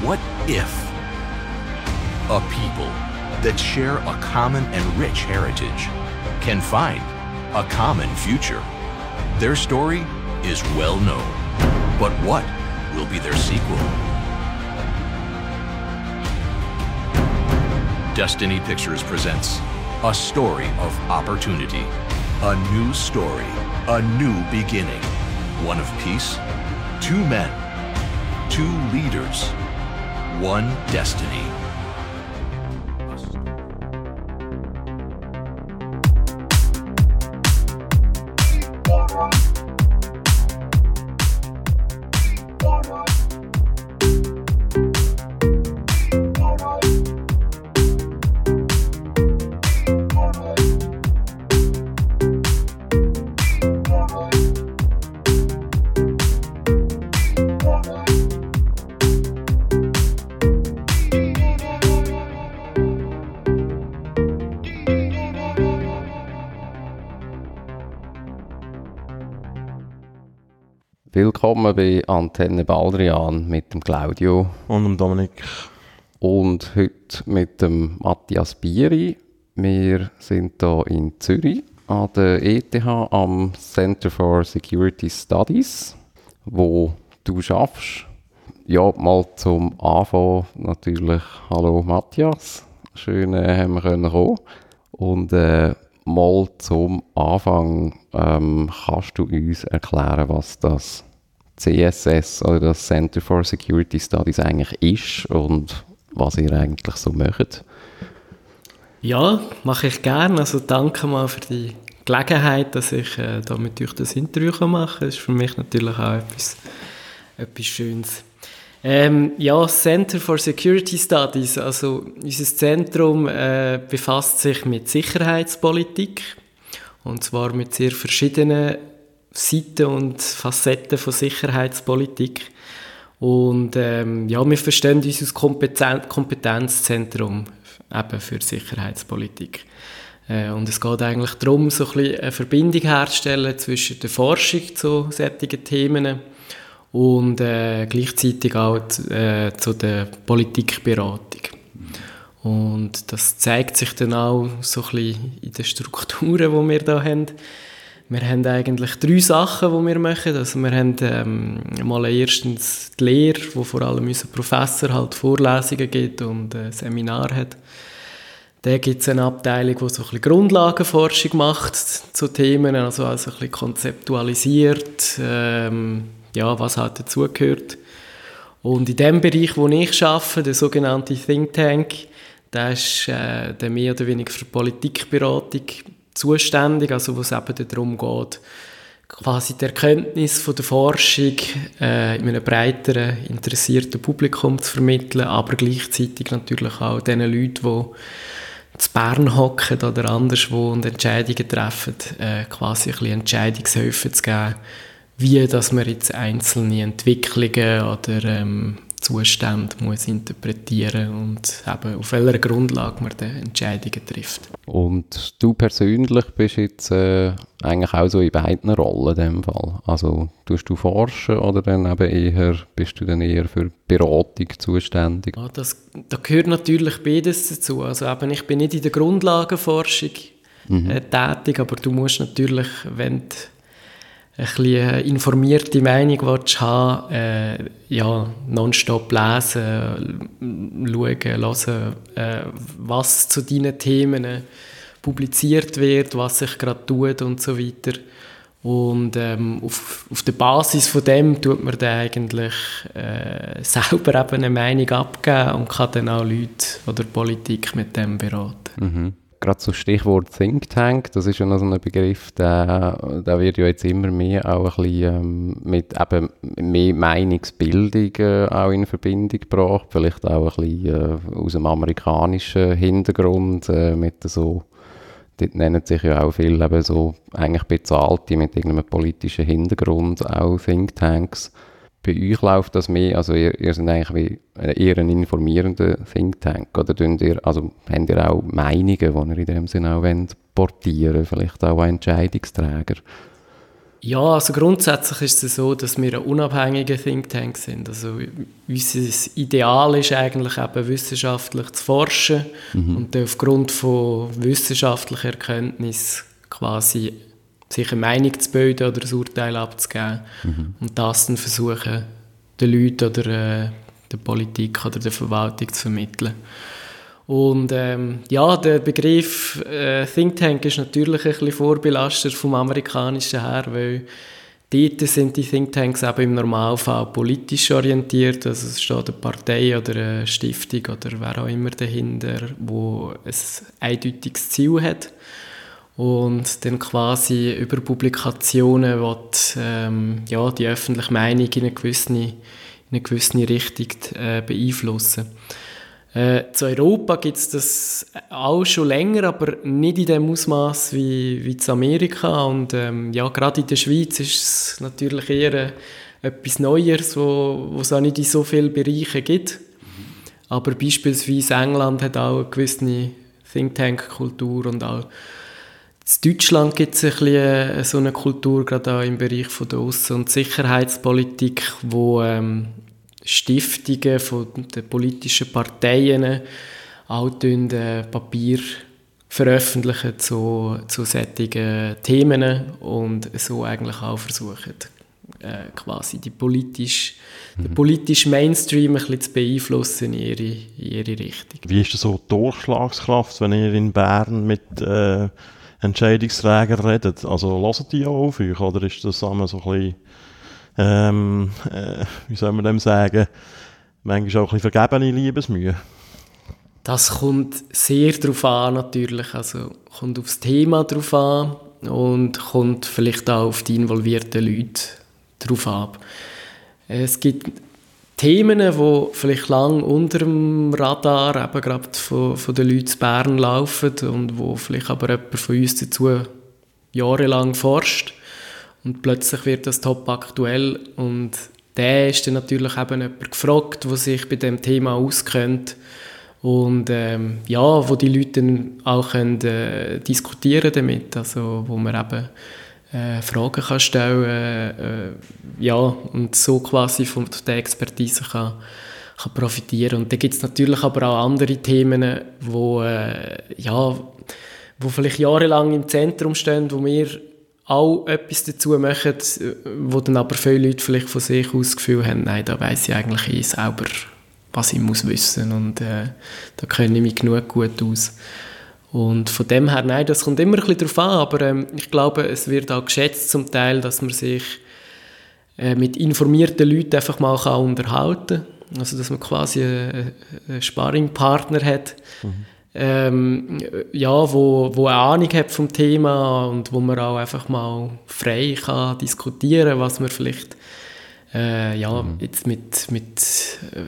What if a people that share a common and rich heritage can find a common future? Their story is well known, but what will be their sequel? Destiny Pictures presents a story of opportunity, a new story, a new beginning, one of peace, two men, two leaders, one destiny. Bei Antenne Baldrian mit dem Claudio Und dem Dominik. und heute mit dem Matthias Bieri. Wir sind hier in Zürich an der ETH am Center for Security Studies, wo du schaffst. Ja, mal zum Anfang natürlich Hallo Matthias, schön äh, haben wir können kommen. Und äh, mal zum Anfang ähm, kannst du uns erklären, was das CSS oder das Center for Security Studies eigentlich ist und was ihr eigentlich so macht. Ja, mache ich gerne. Also danke mal für die Gelegenheit, dass ich äh, da mit euch das Interview machen kann. Das ist für mich natürlich auch etwas, etwas Schönes. Ähm, ja, Center for Security Studies, also unser Zentrum äh, befasst sich mit Sicherheitspolitik und zwar mit sehr verschiedenen Seiten und Facetten von Sicherheitspolitik. Und ähm, ja, wir verstehen uns als Kompetenz Kompetenzzentrum eben für Sicherheitspolitik. Äh, und es geht eigentlich darum, so ein bisschen eine Verbindung herzustellen zwischen der Forschung zu solchen Themen und äh, gleichzeitig auch äh, zu der Politikberatung. Und das zeigt sich dann auch so ein bisschen in den Strukturen, die wir hier haben. Wir haben eigentlich drei Sachen, die wir machen. Also wir haben ähm, mal erstens die Lehre, wo vor allem unser Professor halt Vorlesungen gibt und äh, Seminar hat. Da gibt es eine Abteilung, die so ein bisschen Grundlagenforschung macht zu Themen, also, also ein bisschen konzeptualisiert, ähm, ja, was halt dazugehört. Und in dem Bereich, wo ich arbeite, der sogenannte Think Tank, der ist äh, der mehr oder weniger für Politikberatung zuständig, also wo es eben darum geht, quasi die Erkenntnis von der Forschung äh, in einem breiteren, interessierten Publikum zu vermitteln, aber gleichzeitig natürlich auch den Leuten, die zu Bern hocken oder anderswo und Entscheidungen treffen, äh, quasi ein bisschen Entscheidungshilfe zu geben, wie dass man jetzt einzelne Entwicklungen oder ähm, Zustände muss interpretieren und eben auf welcher Grundlage man dann Entscheidungen trifft. Und du persönlich bist jetzt äh, eigentlich auch so in beiden Rollen in dem Fall. Also tust du forschen oder dann eben eher, bist du dann eher für Beratung zuständig? Ja, das, da gehört natürlich beides dazu. Also eben, ich bin nicht in der Grundlagenforschung äh, tätig, aber du musst natürlich, wenn du bisschen informierte Meinung haben äh, ja, nonstop lesen, schauen, hören, äh, was zu deinen Themen äh, publiziert wird, was sich gerade tut und so weiter. Und ähm, auf, auf der Basis von dem tut man dann eigentlich äh, selber eben eine Meinung abgeben und kann dann auch Leute oder Politik mit dem beraten. Mhm. Gerade so Stichwort Think Tank, das ist ja noch so ein Begriff, der, der wird ja jetzt immer mehr auch ein bisschen ähm, mit eben mehr Meinungsbildung äh, auch in Verbindung gebracht, vielleicht auch ein bisschen äh, aus dem amerikanischen Hintergrund äh, mit so, dort nennen sich ja auch viele eben so eigentlich bezahlte mit irgendeinem politischen Hintergrund auch Think Tanks. Bei euch läuft das mehr, also ihr, ihr seid eigentlich wie eher ein informierender Think Tank, oder ihr, also habt ihr auch Meinungen, die ihr in dem Sinne auch wollt portieren vielleicht auch Entscheidungsträger? Ja, also grundsätzlich ist es so, dass wir ein unabhängiger Think Tank sind. Also unser Ideal ist eigentlich eben wissenschaftlich zu forschen mhm. und aufgrund von wissenschaftlicher Erkenntnis quasi sich eine Meinung zu bilden oder ein Urteil abzugeben mhm. und das dann versuchen, den Leuten oder äh, der Politik oder der Verwaltung zu vermitteln. Und ähm, ja, der Begriff äh, Think Tank ist natürlich ein bisschen vorbelastet vom amerikanischen her, weil dort sind die Think Tanks eben im Normalfall politisch orientiert, also es steht eine Partei oder eine Stiftung oder wer auch immer dahinter, wo ein eindeutiges Ziel hat und dann quasi über Publikationen wird, ähm, ja, die öffentliche Meinung in eine gewisse, in eine gewisse Richtung äh, beeinflussen. Äh, zu Europa gibt es das auch schon länger, aber nicht in dem Ausmaß wie, wie zu Amerika. Und ähm, ja, gerade in der Schweiz ist es natürlich eher äh, etwas Neues, wo, wo es auch nicht in so vielen Bereichen gibt. Aber beispielsweise England hat auch eine gewisse Think Tank-Kultur und auch in Deutschland gibt es ein bisschen äh, so eine Kultur, gerade auch im Bereich von der Aussen- und Sicherheitspolitik, wo ähm, Stiftungen von den politischen Parteien auch äh, Papier veröffentlichen zu, zu solchen Themen und so eigentlich auch versuchen, äh, quasi die politisch, mhm. den politischen Mainstream ein bisschen zu beeinflussen in ihre, in ihre Richtung. Wie ist das so die Durchschlagskraft, wenn ihr in Bern mit äh, Entscheidungsträgern redet? Also hören die auch auf euch oder ist das so ein bisschen ähm, äh, wie soll man dem sagen, manchmal auch ein bisschen vergebene Liebesmühe. Das kommt sehr darauf an natürlich, also kommt aufs Thema drauf an und kommt vielleicht auch auf die involvierten Leute drauf ab. Es gibt Themen, die vielleicht lang unter dem Radar eben gerade von, von den Leuten in Bern laufen und wo vielleicht aber jemand von uns dazu jahrelang forscht. Und plötzlich wird das top aktuell und der ist dann natürlich eben jemand gefragt, der sich bei dem Thema auskennt und ähm, ja, wo die Leute dann auch können, äh, diskutieren damit, also wo man eben äh, Fragen kann stellen äh, ja, und so quasi von der Expertise kann, kann profitieren. Und dann gibt es natürlich aber auch andere Themen, wo, äh, ja, wo vielleicht jahrelang im Zentrum stehen, wo wir auch etwas dazu machen, wo dann aber viele Leute vielleicht von sich aus das Gefühl haben, nein, da weiß ich eigentlich eh selber, was ich muss wissen und äh, da kenne ich mich genug gut aus. Und von dem her, nein, das kommt immer ein bisschen darauf an, aber ähm, ich glaube, es wird auch geschätzt zum Teil, dass man sich äh, mit informierten Leuten einfach mal kann unterhalten kann. Also, dass man quasi einen, einen Sparringpartner hat, mhm ähm, ja, wo, wo eine Ahnung hat vom Thema und wo man auch einfach mal frei kann diskutieren, was man vielleicht äh, ja, mhm. jetzt mit, mit äh,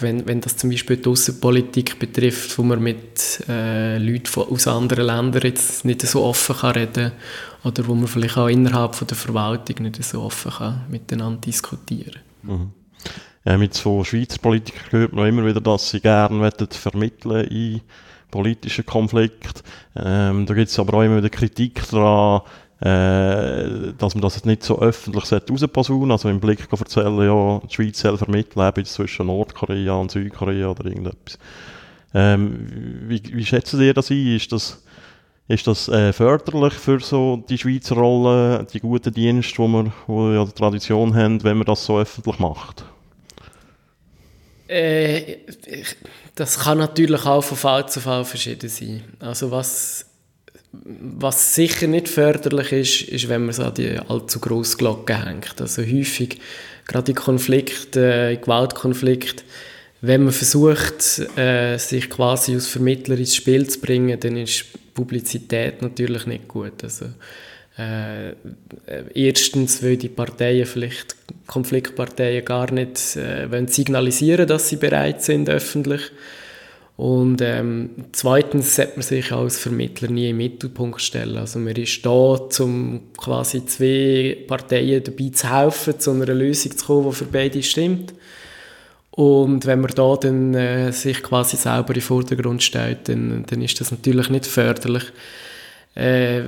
wenn, wenn das zum Beispiel die Außenpolitik betrifft, wo man mit äh, Leuten von, aus anderen Ländern jetzt nicht so offen kann reden oder wo man vielleicht auch innerhalb von der Verwaltung nicht so offen kann miteinander diskutieren. Mhm. Ja, mit so Schweizer Politikern hört man immer wieder, dass sie gerne vermitteln in politischen Konflikt. Ähm, da gibt es aber auch immer wieder Kritik daran, äh, dass man das nicht so öffentlich rausposaunen Also im Blick erzählen, ja, die Schweiz soll vermitteln, eben zwischen Nordkorea und Südkorea oder irgendetwas. Ähm, wie, wie schätzen Sie das ein? Ist das, ist das äh, förderlich für so die Schweizer Rolle, die guten Dienste, die wir, die ja die Tradition haben, wenn man das so öffentlich macht? Äh, das kann natürlich auch von Fall zu Fall verschieden sein. Also was, was sicher nicht förderlich ist, ist, wenn man es an die allzu grosse Glocke hängt. Also häufig, gerade in Konflikten, in Gewaltkonflikten, wenn man versucht, äh, sich quasi als Vermittler ins Spiel zu bringen, dann ist Publizität natürlich nicht gut. Also, äh, erstens, weil die Parteien vielleicht, Konfliktparteien gar nicht äh, wollen signalisieren, dass sie bereit sind öffentlich. Und ähm, zweitens sollte man sich als Vermittler nie im Mittelpunkt stellen. Also man ist da, um quasi zwei Parteien dabei zu helfen, zu einer Lösung zu kommen, die für beide stimmt. Und wenn man da dann äh, sich quasi selber den Vordergrund stellt, dann, dann ist das natürlich nicht förderlich. Äh,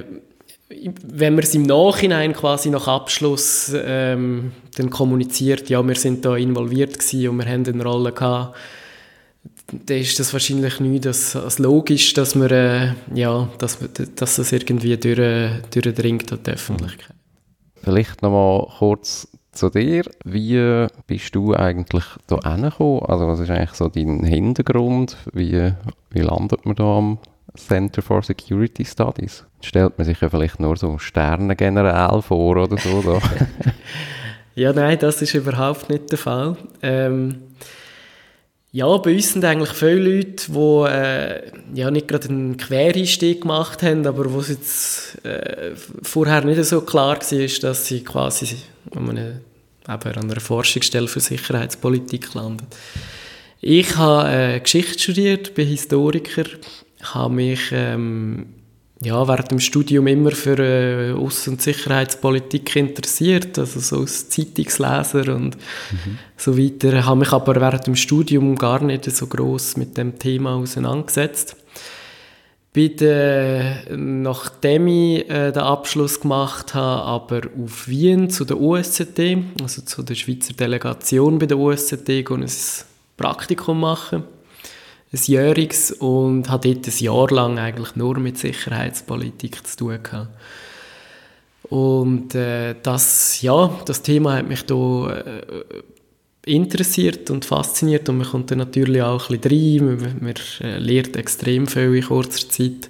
wenn man es im Nachhinein quasi nach Abschluss ähm, dann kommuniziert, ja, wir sind da involviert gewesen und wir haben eine Rolle gehabt, dann ist das wahrscheinlich nicht als, als logisch, dass man, äh, ja, dass, dass das irgendwie durch, durchdringt an die Öffentlichkeit. Vielleicht nochmal kurz zu dir. Wie bist du eigentlich da hingekommen? Also was ist eigentlich so dein Hintergrund? Wie, wie landet man da am Center for Security Studies? Stellt man sich ja vielleicht nur so Sterne generell vor oder so. Da. ja, nein, das ist überhaupt nicht der Fall. Ähm, ja, bei uns sind eigentlich viele Leute, die äh, ja, nicht gerade einen Quereinstieg gemacht haben, aber wo es jetzt äh, vorher nicht so klar war, dass sie quasi an eben an einer Forschungsstelle für Sicherheitspolitik landen. Ich habe äh, Geschichte studiert, bin Historiker, habe mich ähm, ja, während dem Studium immer für äh, Außen- und Sicherheitspolitik interessiert, also so als Zeitungsleser und mhm. so weiter. Habe mich aber während dem Studium gar nicht so groß mit dem Thema auseinandergesetzt. Bin dann, nachdem ich äh, den Abschluss gemacht habe, aber auf Wien zu der USZD, also zu der Schweizer Delegation bei der USZD, ein Praktikum machen ein jähriges und habe dort ein Jahr lang eigentlich nur mit Sicherheitspolitik zu tun gehabt. Und äh, das, ja, das Thema hat mich da äh, interessiert und fasziniert und man kommt dann natürlich auch ein bisschen rein, man, man äh, lernt extrem viel in kurzer Zeit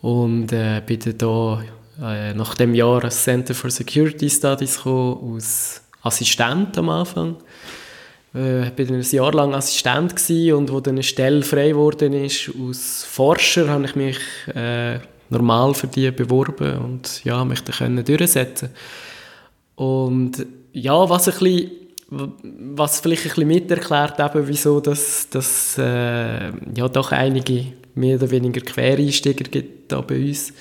und äh, bin dann da äh, nach dem Jahr ans Center for Security Studies gekommen, als Assistent am Anfang äh, ich war ein Jahr lang Assistent und wo dann eine Stelle frei geworden ist als Forscher, habe ich mich äh, normal für die beworben und ja, mich dann können durchsetzen. Und ja, was ein bisschen was vielleicht ein bisschen miterklärt, eben, wieso das, das äh, ja doch einige mehr oder weniger Quereinsteiger gibt da bei uns,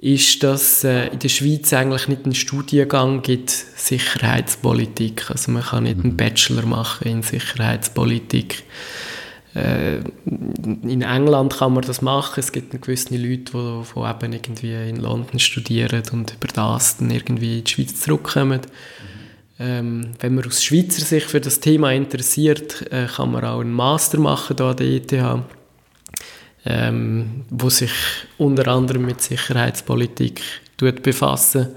ist, dass äh, in der Schweiz eigentlich nicht einen Studiengang gibt Sicherheitspolitik. Also man kann nicht einen mhm. Bachelor machen in Sicherheitspolitik. Äh, in England kann man das machen. Es gibt gewisse Leute, die, die eben irgendwie in London studieren und über das dann irgendwie in die Schweiz zurückkommen. Ähm, wenn man aus Schweizer Sicht für das Thema interessiert, äh, kann man auch einen Master machen hier an der ETH ähm, wo sich unter anderem mit Sicherheitspolitik tut befassen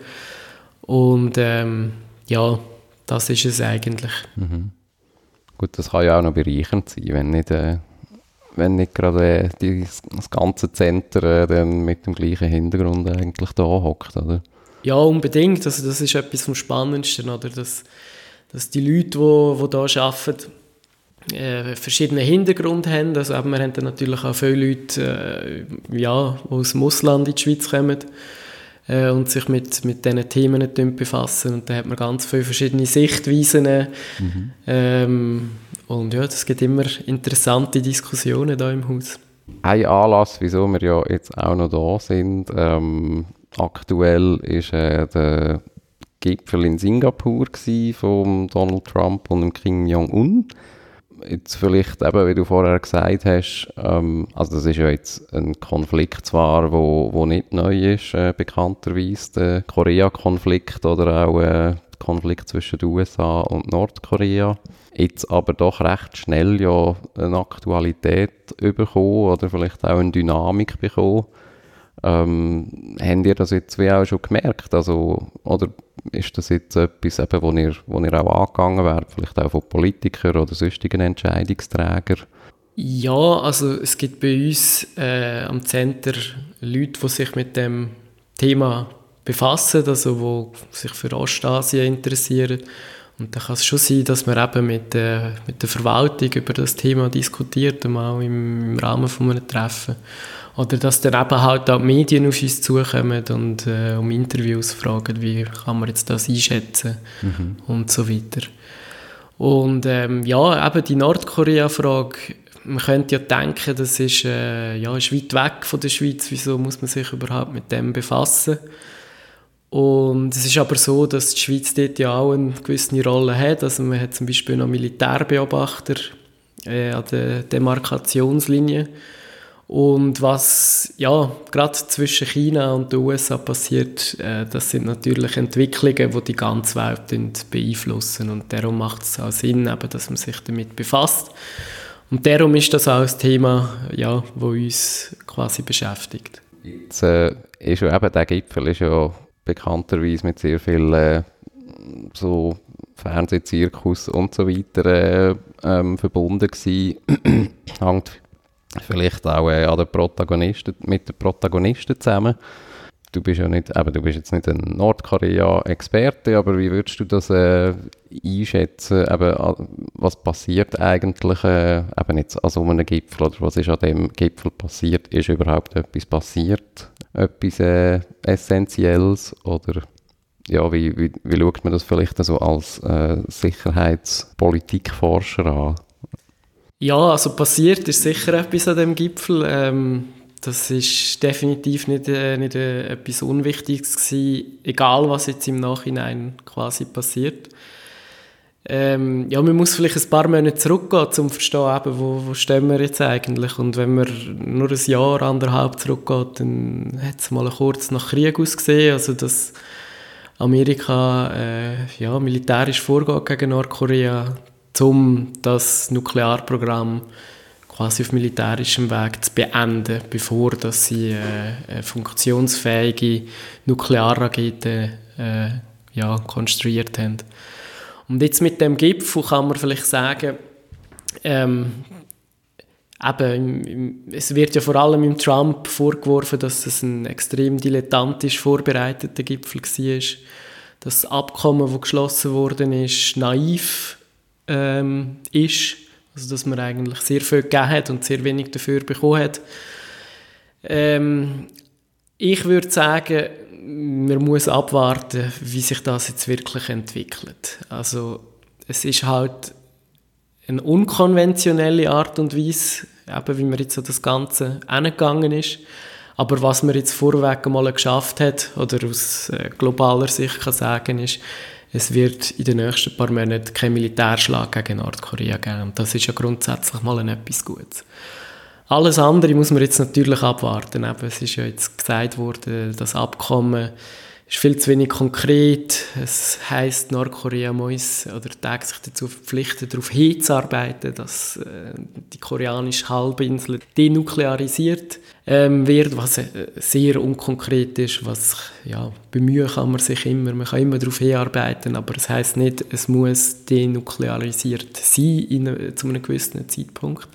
und ähm, ja, das ist es eigentlich. Mhm. Gut, das kann ja auch noch bereichernd sein, wenn nicht, äh, wenn nicht gerade äh, die, das ganze Zentrum äh, dann mit dem gleichen Hintergrund eigentlich da hockt, oder? Ja, unbedingt. Also das ist etwas vom Spannendsten, oder? Dass, dass die Leute, die, die hier arbeiten, äh, verschiedene Hintergründe haben. Also wir haben dann natürlich auch viele Leute, äh, ja, die aus dem Ausland in die Schweiz kommen äh, und sich mit, mit diesen Themen befassen. Und da hat man ganz viele verschiedene Sichtweisen. Mhm. Ähm, und ja, es gibt immer interessante Diskussionen da im Haus. Ein Anlass, wieso wir ja jetzt auch noch da sind, ähm, aktuell ist äh, der Gipfel in Singapur von Donald Trump und Kim Jong-un jetzt vielleicht eben, wie du vorher gesagt hast, ähm, also das ist ja jetzt ein Konflikt zwar, wo, wo nicht neu ist, äh, bekannterweise, der Korea-Konflikt oder auch äh, der Konflikt zwischen den USA und Nordkorea, jetzt aber doch recht schnell ja eine Aktualität bekommen oder vielleicht auch eine Dynamik bekommen. Ähm, habt ihr das jetzt wie auch schon gemerkt? Also, oder ist das jetzt etwas, eben, wo, ihr, wo ihr auch angegangen werdet, vielleicht auch von Politikern oder sonstigen Entscheidungsträgern? Ja, also es gibt bei uns äh, am Center Leute, die sich mit dem Thema befassen, also die sich für Ostasien interessieren. Und da kann es schon sein, dass man eben mit, äh, mit der Verwaltung über das Thema diskutiert, auch im, im Rahmen von einem Treffen. Oder dass dann eben halt auch die Medien auf uns zukommen und äh, um Interviews fragen, wie kann man jetzt das einschätzen mhm. und so weiter. Und ähm, ja, eben die Nordkorea-Frage, man könnte ja denken, das ist, äh, ja, ist weit weg von der Schweiz, wieso muss man sich überhaupt mit dem befassen? Und es ist aber so, dass die Schweiz dort ja auch eine gewisse Rolle hat. Also man hat zum Beispiel noch Militärbeobachter äh, an der Demarkationslinie. Und was ja gerade zwischen China und den USA passiert, äh, das sind natürlich Entwicklungen, die die ganze Welt beeinflussen. Und darum macht es auch Sinn, eben, dass man sich damit befasst. Und darum ist das auch ein Thema, ja, wo uns quasi beschäftigt. Jetzt äh, ist ja eben der Gipfel ist ja bekannterweise mit sehr viel äh, so Fernsehzirkus und so weiter äh, ähm, verbunden gewesen. vielleicht auch äh, an den Protagonisten, mit den Protagonisten zusammen. Du bist ja nicht, eben, du bist jetzt nicht ein Nordkorea-Experte, aber wie würdest du das äh, einschätzen? Eben, was passiert eigentlich äh, eben jetzt an so einem Gipfel oder was ist an dem Gipfel passiert? Ist überhaupt etwas passiert? Etwas äh, Essentielles oder ja, wie, wie, wie schaut man das vielleicht so als äh, Sicherheitspolitikforscher an? Ja, also passiert ist sicher etwas an dem Gipfel. Ähm, das ist definitiv nicht, äh, nicht äh, etwas Unwichtiges gewesen, egal was jetzt im Nachhinein quasi passiert. Ähm, ja, man muss vielleicht ein paar Monate zurückgehen, um zu verstehen, eben, wo, wo stehen wir jetzt eigentlich. Und wenn man nur ein Jahr, anderthalb zurückgeht, dann hat es mal kurz nach Krieg ausgesehen. Also, dass Amerika äh, ja, militärisch vorgeht gegen Nordkorea um das Nuklearprogramm quasi auf militärischem Weg zu beenden, bevor dass sie äh, eine funktionsfähige Nuklearrakete äh, ja, konstruiert haben. Und jetzt mit dem Gipfel kann man vielleicht sagen, ähm, eben, es wird ja vor allem im Trump vorgeworfen, dass es ein extrem dilettantisch vorbereiteter Gipfel war. Das Abkommen, das geschlossen worden ist, naiv ähm, ist. Also, dass man eigentlich sehr viel gegeben hat und sehr wenig dafür bekommen hat. Ähm, ich würde sagen, man muss abwarten, wie sich das jetzt wirklich entwickelt. Also, es ist halt eine unkonventionelle Art und Weise, eben wie man jetzt so das Ganze angegangen ist. Aber was man jetzt vorweg einmal geschafft hat, oder aus äh, globaler Sicht kann sagen, ist, es wird in den nächsten paar Monaten kein Militärschlag gegen Nordkorea geben. Das ist ja grundsätzlich mal ein etwas Gutes. Alles andere muss man jetzt natürlich abwarten. Eben, es ist ja jetzt gesagt worden, das Abkommen ist viel zu wenig konkret. Es heißt, Nordkorea muss oder täglich sich dazu verpflichten, darauf hinzuarbeiten, dass äh, die koreanische Halbinsel denuklearisiert ähm, wird, was äh, sehr unkonkret ist. Was ja bemühen kann man sich immer, man kann immer darauf hinarbeiten, aber es heißt nicht, es muss denuklearisiert sein in, äh, zu einem gewissen Zeitpunkt.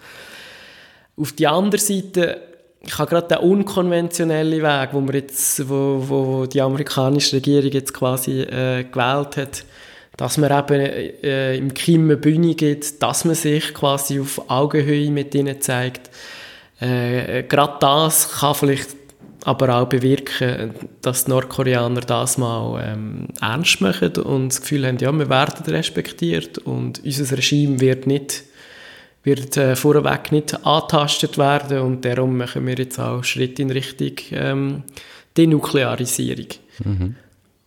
Auf die andere Seite ich habe gerade den unkonventionellen Weg, wo, wir jetzt, wo, wo die amerikanische Regierung jetzt quasi äh, gewählt hat, dass man eben äh, im Kim eine Bühne gibt, dass man sich quasi auf Augenhöhe mit ihnen zeigt. Äh, gerade das kann vielleicht aber auch bewirken, dass die Nordkoreaner das mal ähm, ernst machen und das Gefühl haben, ja, wir werden respektiert und unser Regime wird nicht wird äh, vorweg nicht angetastet werden und darum machen wir jetzt auch Schritte in Richtung ähm, Denuklearisierung. Mhm.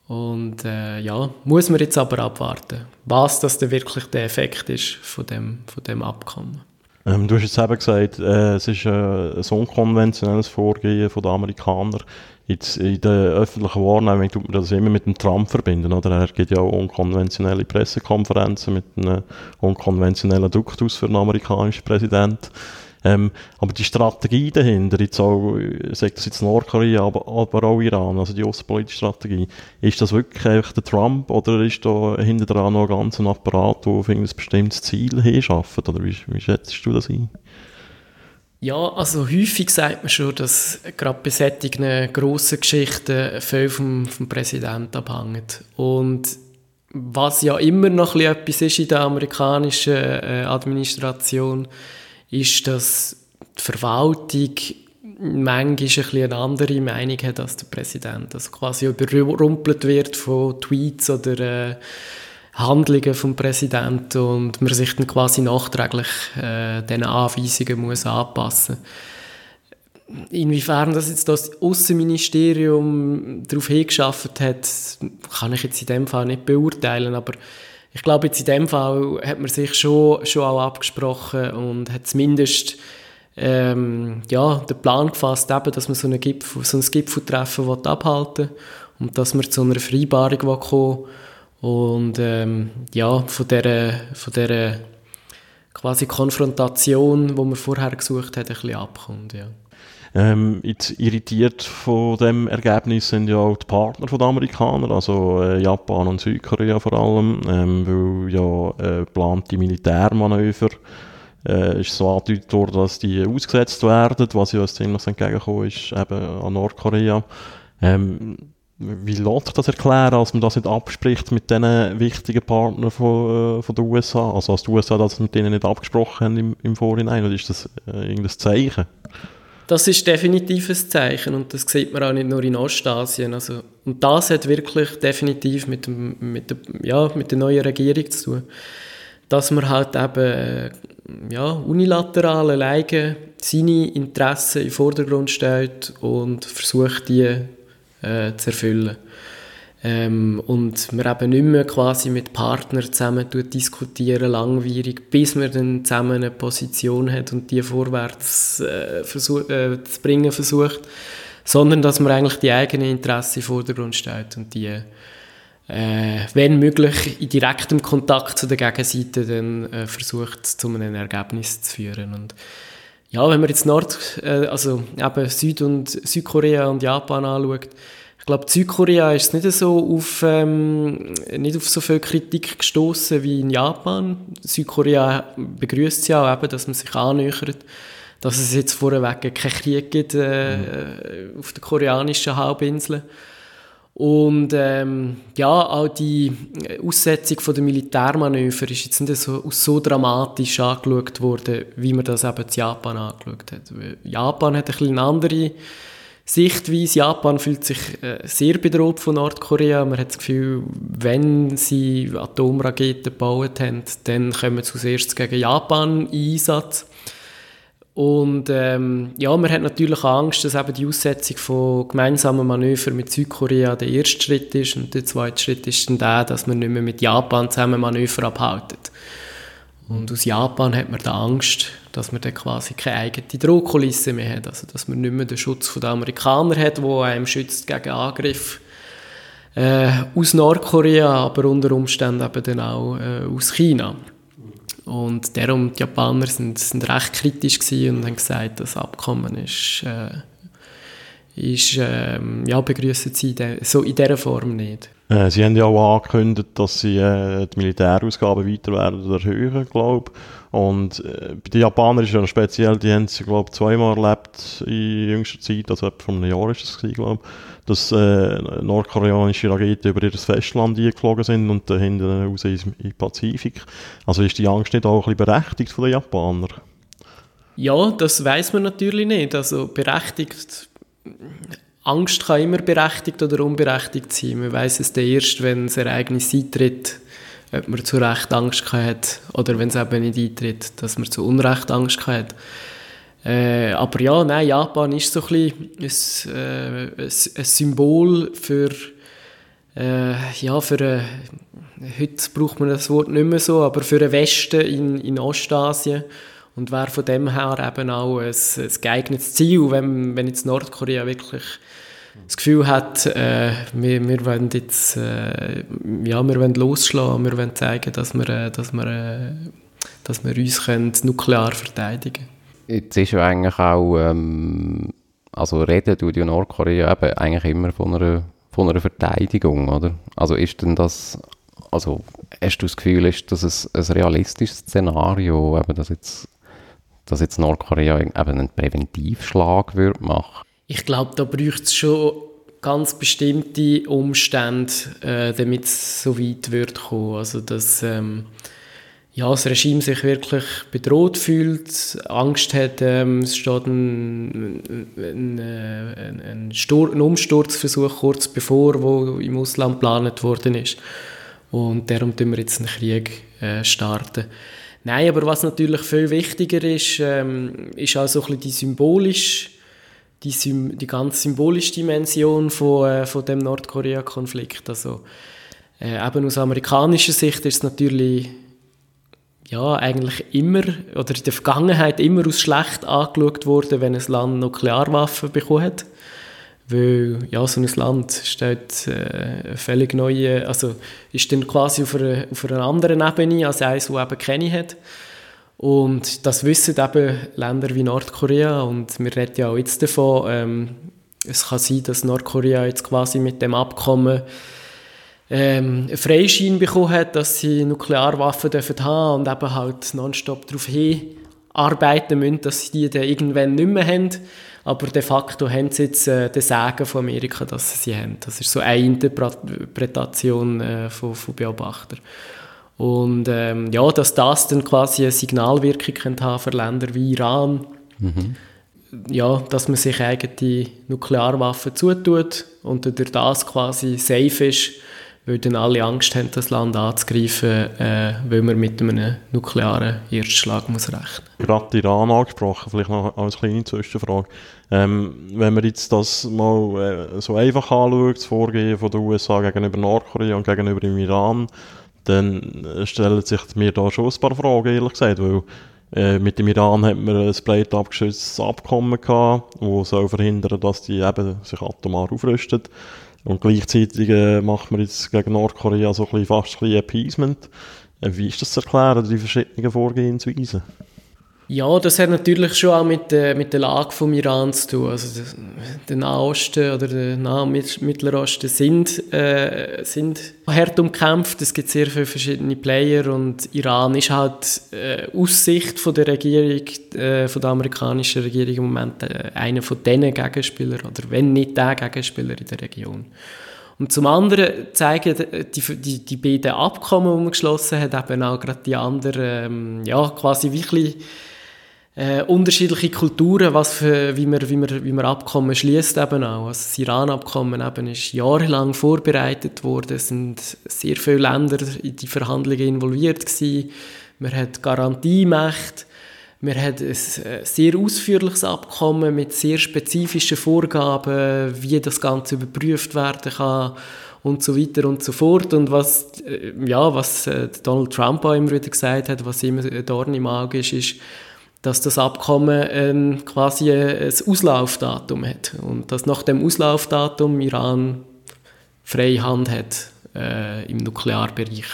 Und äh, ja, muss man jetzt aber abwarten, was das denn wirklich der Effekt ist von dem, von dem Abkommen. Ähm, du hast jetzt eben gesagt, äh, es ist äh, ein unkonventionelles Vorgehen der Amerikaner. Jetzt in der öffentlichen Wahrnehmung tut man das immer mit dem Trump verbinden, oder? Er gibt ja auch unkonventionelle Pressekonferenzen mit einem unkonventionellen Duktus für einen amerikanischen Präsidenten. Ähm, aber die Strategie dahinter, jetzt auch, sagt das jetzt Nordkorea, aber, aber auch Iran, also die außenpolitische Strategie, ist das wirklich einfach der Trump oder ist da hinter dran noch ein ganzer Apparat, der auf ein bestimmtes Ziel hinschafft? Oder wie, wie schätzt du das ein? Ja, also häufig sagt man schon, dass gerade bei solchen grossen Geschichten viel vom, vom Präsidenten abhängt. Und was ja immer noch etwas ist in der amerikanischen äh, Administration, ist, dass die Verwaltung manchmal ein eine andere Meinung hat als der Präsident. Also quasi überrumpelt wird von Tweets oder äh, Handlungen vom Präsidenten und man sich dann quasi nachträglich äh, diesen Anweisungen muss anpassen Inwiefern das jetzt das Außenministerium darauf hingeschafft hat, kann ich jetzt in dem Fall nicht beurteilen, aber ich glaube, jetzt in dem Fall hat man sich schon, schon auch abgesprochen und hat zumindest ähm, ja, den Plan gefasst, eben, dass man so, eine Gipfel, so ein Gipfeltreffen abhalten will und dass wir zu einer Vereinbarung kommen und ähm, ja, von dieser, von dieser quasi Konfrontation, die man vorher gesucht hat, ein bisschen abkommt. Ja. Ähm, jetzt irritiert von dem Ergebnis sind ja auch die Partner der Amerikaner, also äh, Japan und Südkorea vor allem, ähm, weil ja äh, geplante Militärmanöver äh, ist so angedeutet worden, dass die ausgesetzt werden, was ja ziemlich entgegengekommen ist, eben an Nordkorea. Ähm, wie lässt sich das erklären, als man das nicht abspricht mit diesen wichtigen Partnern von, äh, von den USA? Also als die USA das mit denen nicht abgesprochen haben im, im Vorhinein, oder ist das äh, irgendein Zeichen? Das ist definitiv ein Zeichen und das sieht man auch nicht nur in Ostasien. Also, und das hat wirklich definitiv mit, dem, mit, der, ja, mit der neuen Regierung zu tun. Dass man halt eben äh, ja, unilateral alleine seine Interessen in den Vordergrund stellt und versucht, die äh, zu erfüllen. Ähm, und wir eben nicht mehr quasi mit Partnern zusammen diskutieren, langwierig, bis man dann zusammen eine Position hat und die vorwärts äh, versuch, äh, zu bringen versucht, sondern dass man eigentlich die eigenen Interessen in den Vordergrund stellt und die, äh, wenn möglich, in direktem Kontakt zu der Gegenseite dann äh, versucht, zu einem Ergebnis zu führen. Und ja, wenn man jetzt Nord, äh, also eben Süd- und Südkorea und Japan anschaut, ich glaube, Südkorea ist nicht so auf, ähm, nicht auf so viel Kritik gestoßen wie in Japan. Südkorea begrüßt ja auch eben, dass man sich annähert, dass es jetzt vorweg keinen Krieg gibt äh, mhm. auf der koreanischen Halbinsel. Und ähm, ja, auch die Aussetzung von der Militärmanöver ist jetzt nicht so, so dramatisch angeschaut worden, wie man das eben in Japan angeschaut hat. Japan hat ein bisschen eine andere Sichtweise. Japan fühlt sich äh, sehr bedroht von Nordkorea. Man hat das Gefühl, wenn sie Atomraketen gebaut haben, dann kommen sie zuerst gegen Japan in Einsatz. Und ähm, ja, man hat natürlich Angst, dass eben die Aussetzung von gemeinsamen Manövern mit Südkorea der erste Schritt ist und der zweite Schritt ist dann der, dass man nicht mehr mit Japan zusammen Manöver abhaltet. Und aus Japan hat man da Angst, dass man dann quasi keine eigene Drohkulisse mehr hat, also dass man nicht mehr den Schutz der Amerikaner hat, wo einem schützt gegen Angriff äh, aus Nordkorea, aber unter Umständen eben dann auch äh, aus China. Und darum, die Japaner sind, sind recht kritisch und haben gesagt, das Abkommen ist, äh, ist äh, ja, begrüßen sie so in dieser Form nicht. Äh, sie haben ja auch angekündigt, dass sie äh, die Militärausgaben weiter werden erhöhen, glaube Und äh, bei den Japanern ist es ja speziell, die haben sie, glaube zweimal erlebt in jüngster Zeit, also etwa vor einem Jahr ist das glaube dass äh, nordkoreanische Raketen über ihr Festland eingeflogen sind und dann hinten raus in den Pazifik. Also ist die Angst nicht auch ein bisschen berechtigt von den Japanern? Ja, das weiß man natürlich nicht. Also berechtigt Angst kann immer berechtigt oder unberechtigt sein. Man weiß es erst, wenn das Ereignis eintritt, ob man zu Recht Angst hat oder wenn es eben nicht eintritt, dass man zu Unrecht Angst hat. Äh, aber ja, nein, Japan ist so ein bisschen ein, äh, ein Symbol für, äh, ja, für eine, heute braucht man das Wort nicht mehr so, aber für den Westen in, in Ostasien und wäre von dem her eben auch ein, ein geeignetes Ziel, wenn, wenn jetzt Nordkorea wirklich das Gefühl hat, äh, wir, wir wollen jetzt äh, ja, wir wollen losschlagen, wir wollen zeigen, dass wir, äh, dass wir, äh, dass wir uns können nuklear verteidigen können. Jetzt ist ja eigentlich auch, ähm, also reden tut ja Nordkorea eben eigentlich immer von einer, von einer Verteidigung, oder? Also ist denn das, also hast du das Gefühl, ist das ein, ein realistisches Szenario, eben, dass jetzt, dass jetzt Nordkorea eben einen Präventivschlag würde machen? Ich glaube, da braucht es schon ganz bestimmte Umstände, äh, damit es so weit wird kommen. Also dass ähm, ja, das Regime sich wirklich bedroht fühlt, Angst hat, ähm, es steht ein, ein, ein, ein, Stur ein Umsturzversuch kurz bevor, wo im Ausland geplant worden ist. Und darum tun wir jetzt einen Krieg äh, starten. Nein, aber was natürlich viel wichtiger ist, ähm, ist auch so ein bisschen die symbolische die, die ganz symbolische Dimension von, äh, von dem Nordkorea-Konflikt. Also, äh, eben aus amerikanischer Sicht ist es natürlich ja, eigentlich immer oder in der Vergangenheit immer als schlecht angeschaut worden, wenn ein Land Nuklearwaffen bekommen hat. Weil ja, so ein Land steht äh, völlig neue, also ist dann quasi auf einer, auf einer anderen Ebene als eines, das eben keine hat. Und das wissen eben Länder wie Nordkorea und wir reden ja auch jetzt davon, ähm, es kann sein, dass Nordkorea jetzt quasi mit dem Abkommen ähm, einen Freischein bekommen hat, dass sie Nuklearwaffen dürfen haben und eben halt nonstop darauf hinarbeiten müssen, dass sie die dann irgendwann nicht mehr haben. Aber de facto haben sie jetzt äh, den Segen von Amerika, dass sie sie haben. Das ist so eine Interpretation äh, von, von Beobachtern. Und ähm, ja, dass das dann quasi eine Signalwirkung könnte haben für Länder wie Iran, mhm. ja, dass man sich eigene Nuklearwaffen zutut und durch das quasi safe ist, weil dann alle Angst haben, das Land anzugreifen, äh, weil man mit einem nuklearen Erstschlag muss rechnen muss. Gerade Iran angesprochen, vielleicht noch als kleine Zwischenfrage. Ähm, wenn man jetzt das mal äh, so einfach anschaut, das Vorgehen von den USA gegenüber Nordkorea und gegenüber dem Iran, dann äh, stellen sich mir da schon ein paar Fragen, ehrlich gesagt, weil äh, mit dem Iran hat man ein breit abgeschütztes Abkommen gehabt, das soll verhindern, dass die eben sich atomar aufrüsten. Und gleichzeitig äh, macht man jetzt gegen Nordkorea so ein bisschen, fast ein bisschen Appeasement. Äh, wie ist das zu erklären, die verschiedenen Vorgehensweisen? Ja, das hat natürlich schon auch mit, äh, mit der Lage vom Iran zu tun. Also der, Nahosten oder der Nahe Mittelosten sind, äh, sind hart umkämpft. Es gibt sehr viele verschiedene Player und Iran ist halt äh, aus Sicht von der Regierung, äh, von der amerikanischen Regierung im Moment äh, einer von diesen Gegenspielern oder wenn nicht der Gegenspieler in der Region. Und zum anderen zeigen die, die, die beiden Abkommen, die man geschlossen hat, eben auch gerade die anderen, ähm, ja, quasi wirklich äh, unterschiedliche Kulturen, was für, wie, man, wie, man, wie man Abkommen schließt eben auch. Also das Iran-Abkommen eben ist jahrelang vorbereitet worden, es sind sehr viele Länder in die Verhandlungen involviert gewesen. Man hat Garantiemächte, man hat ein sehr ausführliches Abkommen mit sehr spezifischen Vorgaben, wie das Ganze überprüft werden kann und so weiter und so fort. Und was, äh, ja, was äh, Donald Trump auch immer wieder gesagt hat, was immer Dorn im Auge ist, ist, dass das Abkommen ähm, quasi ein Auslaufdatum hat und dass nach dem Auslaufdatum Iran freie Hand hat äh, im Nuklearbereich.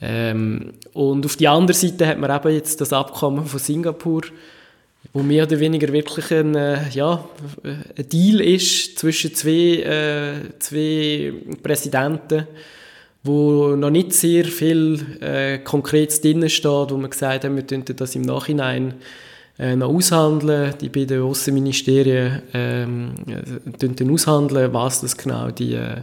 Ähm, und auf der anderen Seite hat man eben jetzt das Abkommen von Singapur, wo mehr oder weniger wirklich ein, äh, ja, ein Deal ist zwischen zwei, äh, zwei Präsidenten, wo noch nicht sehr viel äh, Konkretes drin steht, wo man gesagt hat, wir könnten das im Nachhinein äh, noch aushandeln. Die beiden Außenministerien ähm, äh, aushandeln, was das genau die, äh,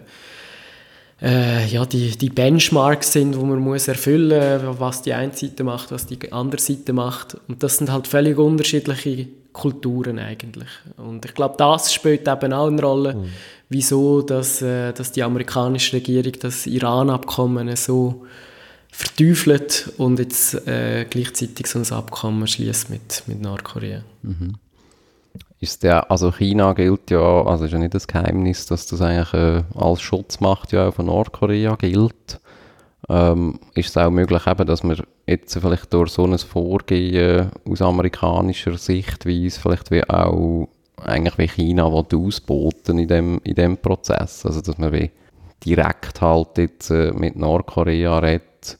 äh, ja, die, die Benchmarks sind, wo man muss erfüllen muss, was die eine Seite macht, was die andere Seite macht. Und das sind halt völlig unterschiedliche Kulturen eigentlich. Und ich glaube, das spielt eben auch eine Rolle, mhm wieso dass, äh, dass die amerikanische Regierung das Iran-Abkommen so verteufelt und jetzt äh, gleichzeitig so ein Abkommen schließt mit, mit Nordkorea. Mhm. Ist der, also China gilt ja, also ist ja nicht das Geheimnis, dass das eigentlich äh, als Schutzmacht ja auch von Nordkorea gilt. Ähm, ist es auch möglich, eben, dass man jetzt vielleicht durch so ein Vorgehen aus amerikanischer Sicht, wie es vielleicht wie auch eigentlich wie China ausboten in dem, in dem Prozess. Also, dass man wie direkt halt jetzt äh, mit Nordkorea redet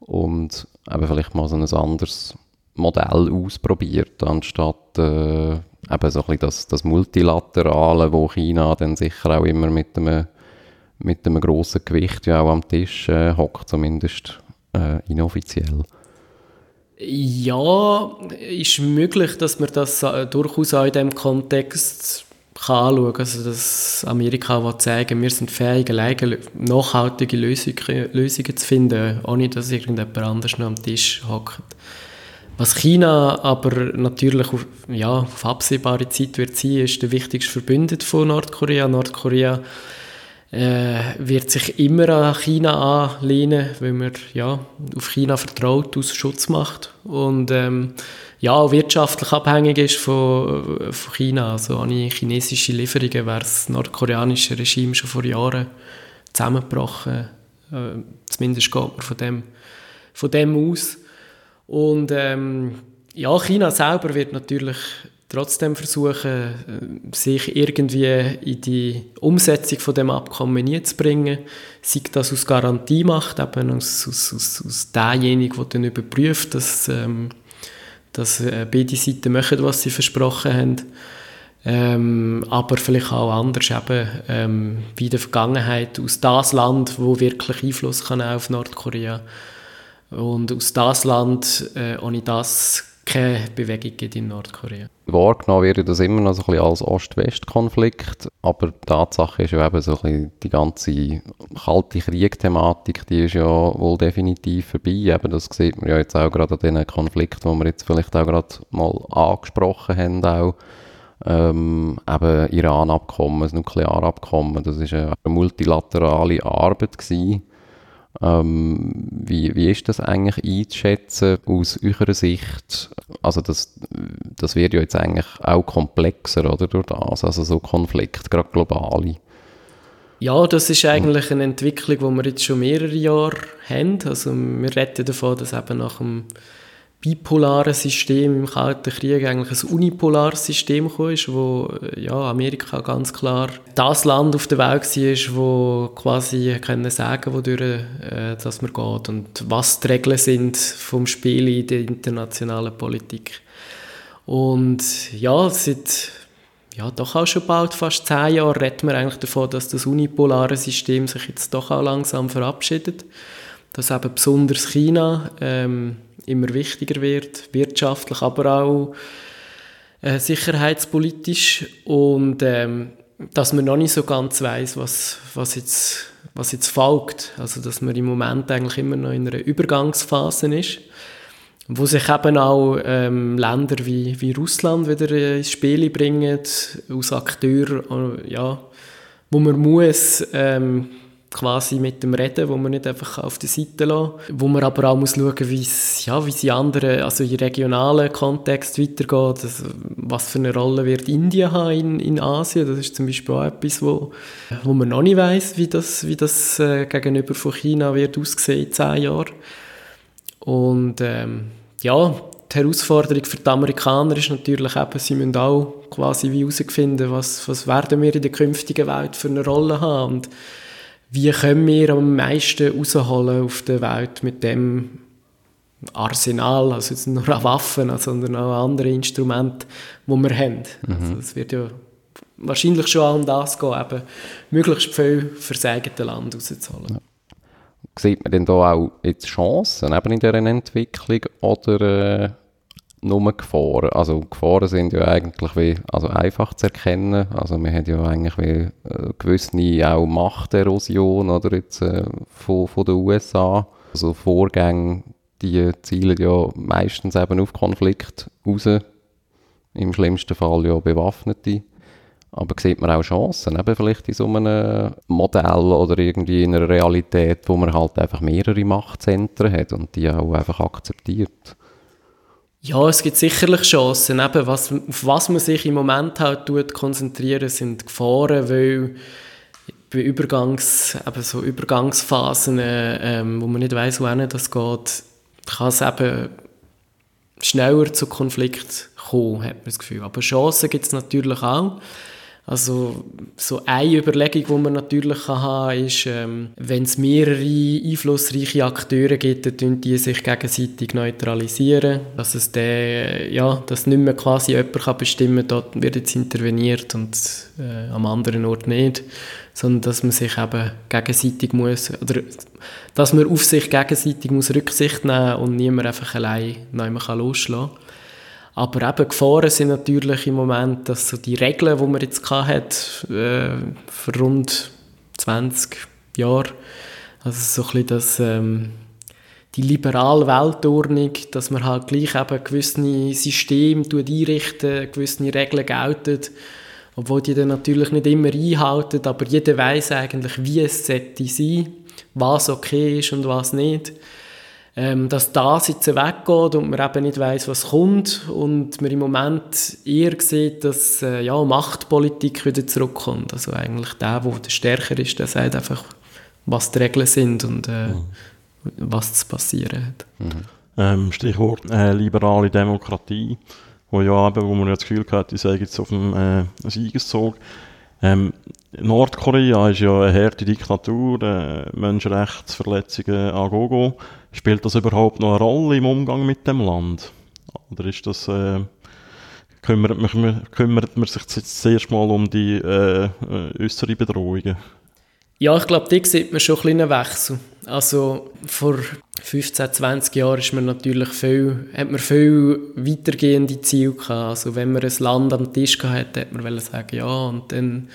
und eben vielleicht mal so ein anderes Modell ausprobiert, anstatt äh, eben so ein bisschen das, das Multilaterale, wo China dann sicher auch immer mit einem, mit einem grossen Gewicht ja auch am Tisch äh, hockt, zumindest äh, inoffiziell. Ja, ist möglich, dass man das äh, durchaus auch in diesem Kontext anschauen kann. Also, dass Amerika will zeigen, wir sind fähig, alleine nachhaltige Lösungen, Lösungen zu finden, ohne dass irgendjemand anders noch am Tisch hockt. Was China aber natürlich auf, ja, auf absehbare Zeit wird sein, ist der wichtigste Verbündet von Nordkorea. Nordkorea äh, wird sich immer an China anlehnen, weil man ja, auf China vertraut aus Schutzmacht und ähm, ja, auch wirtschaftlich abhängig ist von, von China. Also ohne chinesische Lieferungen wäre das nordkoreanische Regime schon vor Jahren zusammengebrochen. Äh, zumindest geht man von dem, von dem aus. Und ähm, ja, China selber wird natürlich trotzdem versuchen, äh, sich irgendwie in die Umsetzung von dem Abkommen zu bringen, sei das aus Garantiemacht, eben aus, aus, aus, aus demjenigen, der dann überprüft, dass, ähm, dass äh, beide Seiten machen, was sie versprochen haben. Ähm, aber vielleicht auch anders eben, ähm, wie in der Vergangenheit aus das Land, wo wirklich Einfluss kann auf Nordkorea und aus das Land, äh, ohne das keine Bewegung gibt in Nordkorea. Wahrgenommen wird das immer noch so ein bisschen als Ost-West-Konflikt, aber die Tatsache ist ja eben so ein bisschen die ganze kalte Krieg-Thematik, die ist ja wohl definitiv vorbei. Eben das sieht man ja jetzt auch gerade an den Konflikten, die wir jetzt vielleicht auch gerade mal angesprochen haben, auch ähm, eben Iran-Abkommen, das Nuklearabkommen, das ist eine multilaterale Arbeit gewesen ähm, wie, wie ist das eigentlich einzuschätzen aus eurer Sicht? Also das, das wird ja jetzt eigentlich auch komplexer, oder, durch das, also so Konflikte, gerade globale. Ja, das ist eigentlich eine Entwicklung, die wir jetzt schon mehrere Jahre haben. Also wir reden davon, dass eben nach dem bipolaren System im Kalten Krieg eigentlich ein unipolares System kam, wo ja, Amerika ganz klar das Land auf der Welt war, wo quasi können sagen wodurch äh, dass man geht und was die Regeln sind vom Spiel in der internationalen Politik. Und ja, seit ja, doch auch schon bald fast zehn Jahren redet man eigentlich davon, dass das unipolare System sich jetzt doch auch langsam verabschiedet. Dass eben besonders China ähm, immer wichtiger wird, wirtschaftlich, aber auch äh, sicherheitspolitisch und ähm, dass man noch nicht so ganz weiß, was, was, jetzt, was jetzt folgt. Also dass man im Moment eigentlich immer noch in einer Übergangsphase ist, wo sich eben auch ähm, Länder wie, wie Russland wieder ins Spiel bringen, als Akteur, äh, ja, wo man muss ähm, quasi mit dem Reden, wo man nicht einfach auf die Seite lassen wo man aber auch muss schauen, es ja, wie es in anderen, also in regionalen Kontext weitergeht, also was für eine Rolle wird Indien haben in, in Asien, das ist zum Beispiel auch etwas, wo, wo man noch nicht weiß, wie das, wie das äh, gegenüber von China wird aussehen in zehn Jahren. Und ähm, ja, die Herausforderung für die Amerikaner ist natürlich eben, sie müssen auch quasi wie herausfinden, was, was werden wir in der künftigen Welt für eine Rolle haben? Und wie können wir am meisten rausholen auf der Welt mit dem Arsenal, also nicht nur an Waffen, sondern auch an andere Instrumente, die wir haben. Mhm. Also es wird ja wahrscheinlich schon um das gehen, eben möglichst viel für das eigene Land rauszuholen. Ja. Sieht man denn da auch jetzt Chancen eben in dieser Entwicklung oder äh, nur Gefahren. Also Gefahren sind ja eigentlich wie, also einfach zu erkennen. Also wir haben ja eigentlich wie äh, gewisse auch Machterosion oder jetzt äh, von, von den USA. Also Vorgänge, die zielen ja meistens eben auf Konflikt raus. Im schlimmsten Fall ja Bewaffnete. Aber sieht man auch Chancen, eben vielleicht in so einem Modell oder irgendwie in einer Realität, wo man halt einfach mehrere Machtzentren hat und die auch einfach akzeptiert. Ja, es gibt sicherlich Chancen. Eben, was, auf was man sich im Moment halt tut, konzentrieren, sind Gefahren, weil bei Übergangs, eben so Übergangsphasen, ähm, wo man nicht weiß, wohin das geht, kann es eben schneller zu Konflikt kommen, hat man das Gefühl. Aber Chancen gibt es natürlich auch. Also so eine Überlegung, die man natürlich haben kann, ist, ähm, wenn es mehrere einflussreiche Akteure gibt, dann die sich gegenseitig neutralisieren, dass es der, ja, dass nicht mehr quasi jemand kann bestimmen, dort wird jetzt interveniert und äh, am anderen Ort nicht, sondern dass man sich eben gegenseitig muss, oder dass man auf sich gegenseitig muss Rücksicht nehmen und niemand einfach allein loslassen kann. Aber eben Gefahren sind natürlich im Moment, dass so die Regeln, die man jetzt hat, äh, für rund 20 Jahre, also so ein bisschen das, ähm, die liberale Weltordnung, dass man halt gleich eben gewisse Systeme einrichten, gewisse Regeln gelten, obwohl die dann natürlich nicht immer einhalten, aber jeder weiß eigentlich, wie es sollte sein, was okay ist und was nicht ähm, dass das jetzt weggeht und man eben nicht weiß, was kommt und man im Moment eher sieht, dass äh, ja, Machtpolitik wieder zurückkommt. Also eigentlich der, der stärker ist, der sagt einfach, was die Regeln sind und äh, mhm. was zu passieren hat. Mhm. Ähm, Stichwort äh, liberale Demokratie, wo ja eben, wo man ja das Gefühl hat, die sei jetzt auf dem äh, Siegeszug. Ähm, Nordkorea ist ja eine harte Diktatur, äh, Menschenrechtsverletzungen an Gogo. Spielt das überhaupt noch eine Rolle im Umgang mit dem Land? Oder ist das, äh, kümmert, man, kümmert man sich zuerst mal um die äh, äh äußeren Bedrohungen? Ja, ich glaube, da sieht man schon einen kleinen Wechsel. Also vor 15, 20 Jahren ist man natürlich viel, hat man viel weitergehende Ziele gehabt. Also wenn man ein Land am Tisch hatte, hat man sagen, ja, und dann,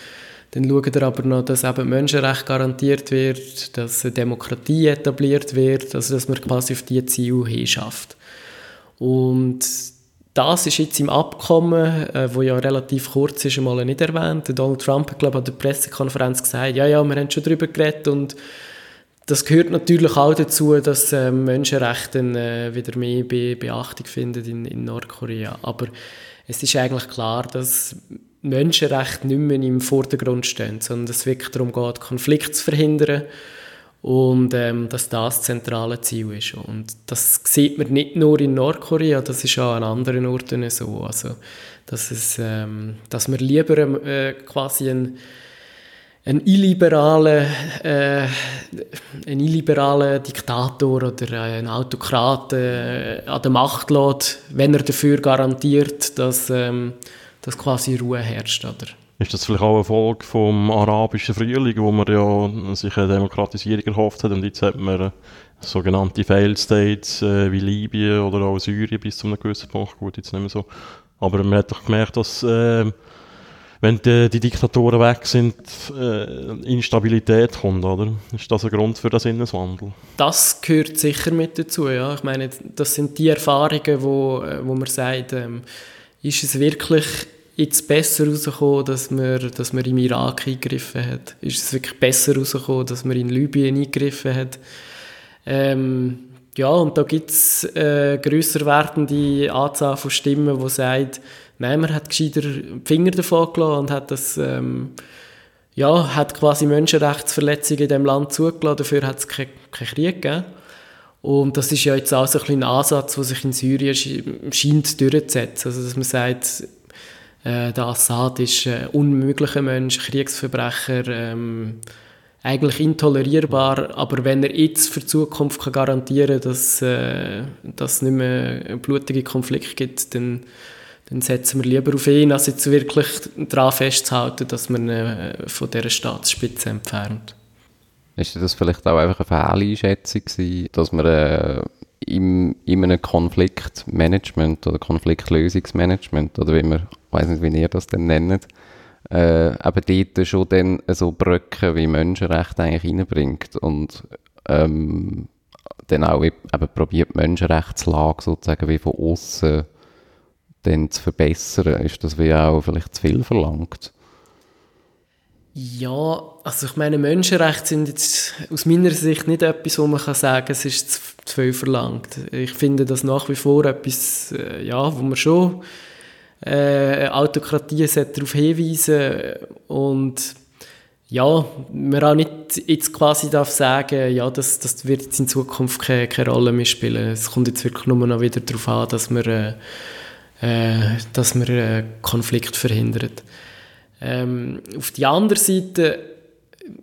dann schaut er aber noch, dass eben Menschenrecht garantiert wird, dass eine Demokratie etabliert wird, also dass man quasi auf diese Ziele hinschafft. Und das ist jetzt im Abkommen, äh, wo ja relativ kurz ist, einmal nicht erwähnt. Donald Trump hat, glaube ich, an der Pressekonferenz gesagt, ja, ja, wir haben schon darüber geredet und das gehört natürlich auch dazu, dass äh, Menschenrechte äh, wieder mehr Be Beachtung finden in, in Nordkorea. Aber es ist eigentlich klar, dass Menschenrechte nicht mehr im Vordergrund stehen, sondern es wirklich darum geht, Konflikte zu verhindern und ähm, dass das zentrale Ziel ist. Und das sieht man nicht nur in Nordkorea, das ist auch an anderen Orten so. Also, dass, es, ähm, dass man lieber äh, quasi ein ein illiberaler, äh, ein illiberaler Diktator oder ein Autokrat äh, an der Macht lässt, wenn er dafür garantiert, dass, ähm, dass quasi Ruhe herrscht. Oder? Ist das vielleicht auch eine Folge vom arabischen Frühling, wo man ja sich eine Demokratisierung erhofft hat und jetzt hat man sogenannte Failed States äh, wie Libyen oder auch Syrien bis zu einem gewissen Punkt, gut, jetzt nicht mehr so. Aber man hat doch gemerkt, dass äh, wenn die, die, Diktatoren weg sind, äh, Instabilität kommt, oder? Ist das ein Grund für den Sinneswandel? Das gehört sicher mit dazu, ja. Ich meine, das sind die Erfahrungen, wo, äh, wo man sagt, ähm, ist es wirklich jetzt besser herausgekommen, dass man, dass man im Irak eingegriffen hat? Ist es wirklich besser herausgekommen, dass man in Libyen eingegriffen hat? Ähm, ja, und da gibt es äh, grösser werdende Anzahl von Stimmen, die sagen, nein, man hat gescheiter Finger davon gelassen und hat das, ähm, ja, hat quasi Menschenrechtsverletzungen in diesem Land zugelassen, dafür hat es keinen kein Krieg gegeben. Und das ist ja jetzt auch so ein, ein Ansatz, der sich in Syrien scheint durchzusetzen. Also, dass man sagt, äh, der Assad ist ein unmöglicher Mensch, Kriegsverbrecher, ähm, eigentlich intolerierbar, aber wenn er jetzt für die Zukunft kann garantieren kann, dass äh, es nicht mehr einen blutigen Konflikt gibt, dann, dann setzen wir lieber auf ihn, als jetzt wirklich daran festzuhalten, dass man äh, von dieser Staatsspitze entfernt. Ist das vielleicht auch einfach eine Fehleinschätzung dass man äh, im, in einem Konfliktmanagement oder Konfliktlösungsmanagement oder wie man, ich weiß nicht, wie ihr das denn nennt, äh, eben dort schon dann so Brücken wie Menschenrechte eigentlich reinbringt und ähm, dann auch eben probiert, Menschenrechtslage sozusagen wie von außen dann zu verbessern. Ist das wie auch vielleicht zu viel verlangt? Ja, also ich meine, Menschenrechte sind jetzt aus meiner Sicht nicht etwas, wo man kann sagen kann, es ist zu, zu viel verlangt. Ich finde das nach wie vor etwas, äh, ja, wo man schon äh, Autokratien darauf hinweisen und ja, man auch nicht jetzt quasi darf sagen, ja, das, das wird jetzt in Zukunft keine, keine Rolle mehr spielen. Es kommt jetzt wirklich nur noch wieder darauf an, dass man, äh, äh, dass man äh, Konflikt verhindert. Ähm, auf die andere Seite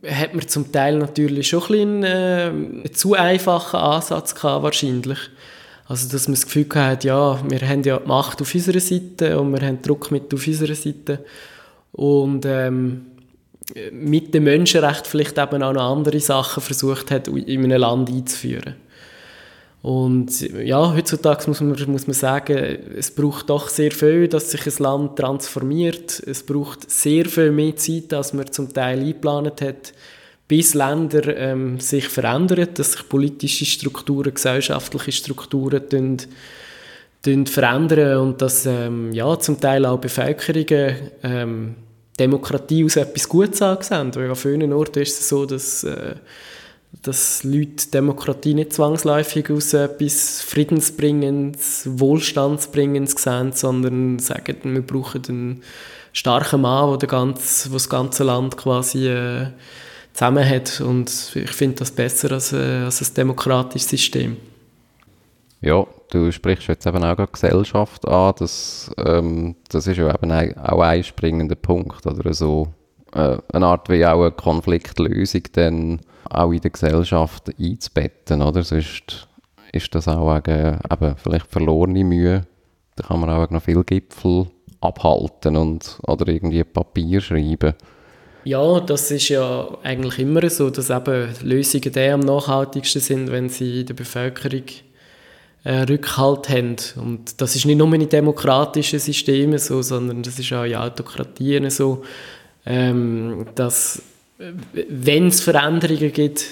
hat man zum Teil natürlich schon ein bisschen, äh, einen zu einfachen Ansatz gehabt, wahrscheinlich. Also, dass man das Gefühl hat, ja, wir haben ja die Macht auf unserer Seite und wir haben Druck mit auf unserer Seite. Und ähm, mit dem Menschenrecht vielleicht eben auch noch andere Sachen versucht hat, in einem Land einzuführen. Und ja, heutzutage muss man, muss man sagen, es braucht doch sehr viel, dass sich ein Land transformiert. Es braucht sehr viel mehr Zeit, als man zum Teil eingeplant hat, bis Länder ähm, sich verändern, dass sich politische Strukturen, gesellschaftliche Strukturen tun, tun verändern und dass ähm, ja, zum Teil auch Bevölkerungen ähm, Demokratie als etwas Gutes ansehen. Weil an vielen Orten ist es so, dass äh, dass Leute Demokratie nicht zwangsläufig aus etwas Friedensbringendes, Wohlstandsbringendes sehen, sondern sagen, wir brauchen einen starken Mann, der, ganz, das ganze Land quasi äh, zusammen hat. Und ich finde das besser als, äh, als ein demokratisches System. Ja, du sprichst jetzt eben auch Gesellschaft an. Das, ähm, das ist ja eben auch ein springender Punkt. Oder so äh, eine Art wie auch eine Konfliktlösung dann auch in der Gesellschaft einzubetten. Oder? Sonst ist das auch eben, eben vielleicht verlorene Mühe. Da kann man auch noch viel Gipfel abhalten und, oder irgendwie Papier schreiben. Ja, das ist ja eigentlich immer so, dass eben Lösungen der am nachhaltigsten sind, wenn sie in der Bevölkerung äh, Rückhalt haben. Und das ist nicht nur in demokratischen Systemen so, sondern das ist auch in Autokratien so, ähm, dass wenn es Veränderungen gibt,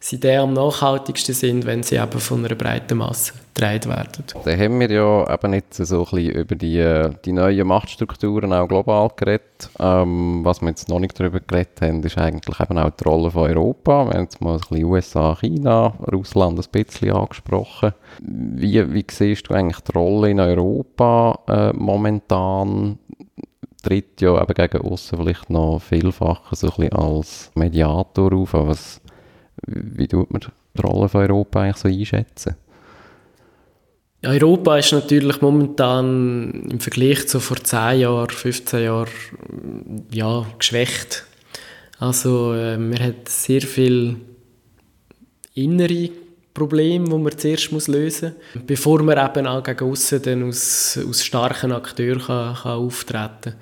sie der am nachhaltigsten sind, wenn sie eben von einer breiten Masse getragen werden. Da haben wir ja eben jetzt so ein bisschen über die, die neuen Machtstrukturen auch global geredet. Ähm, was wir jetzt noch nicht darüber geredet haben, ist eigentlich eben auch die Rolle von Europa. Wir haben jetzt mal ein bisschen USA, China, Russland ein bisschen angesprochen. Wie, wie siehst du eigentlich die Rolle in Europa äh, momentan? Tritt ja eben gegen außen vielleicht noch vielfach so ein als Mediator auf. Was, wie tut man die Rolle von Europa eigentlich so einschätzen? Europa ist natürlich momentan im Vergleich zu vor 10 Jahren, 15 Jahren ja, geschwächt. Also äh, man hat sehr viele innere Probleme, die man zuerst muss lösen muss, bevor man eben auch gegen aussen dann aus, aus starken Akteuren kann, kann auftreten kann.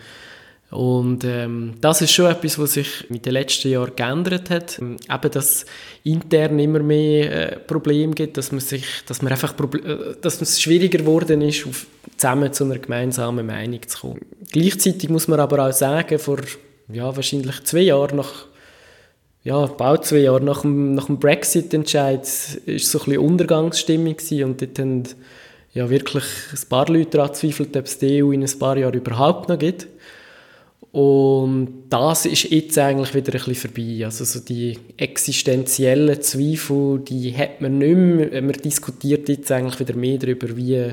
Und ähm, das ist schon etwas, was sich mit den letzten Jahren geändert hat. Ähm, eben, dass intern immer mehr äh, Probleme gibt, dass man sich, dass man einfach, äh, dass es schwieriger geworden ist, auf, zusammen zu einer gemeinsamen Meinung zu kommen. Gleichzeitig muss man aber auch sagen, vor ja, wahrscheinlich zwei Jahren nach ja, bald zwei Jahre nach dem, nach dem Brexit-Entscheid ist so ein bisschen Untergangsstimmung und dort haben ja wirklich ein paar Leute daran gezweifelt, ob es die EU in ein paar Jahren überhaupt noch gibt. Und das ist jetzt eigentlich wieder ein bisschen vorbei. Also so die existenziellen Zweifel, die hat man nicht mehr. Man diskutiert jetzt eigentlich wieder mehr darüber, wie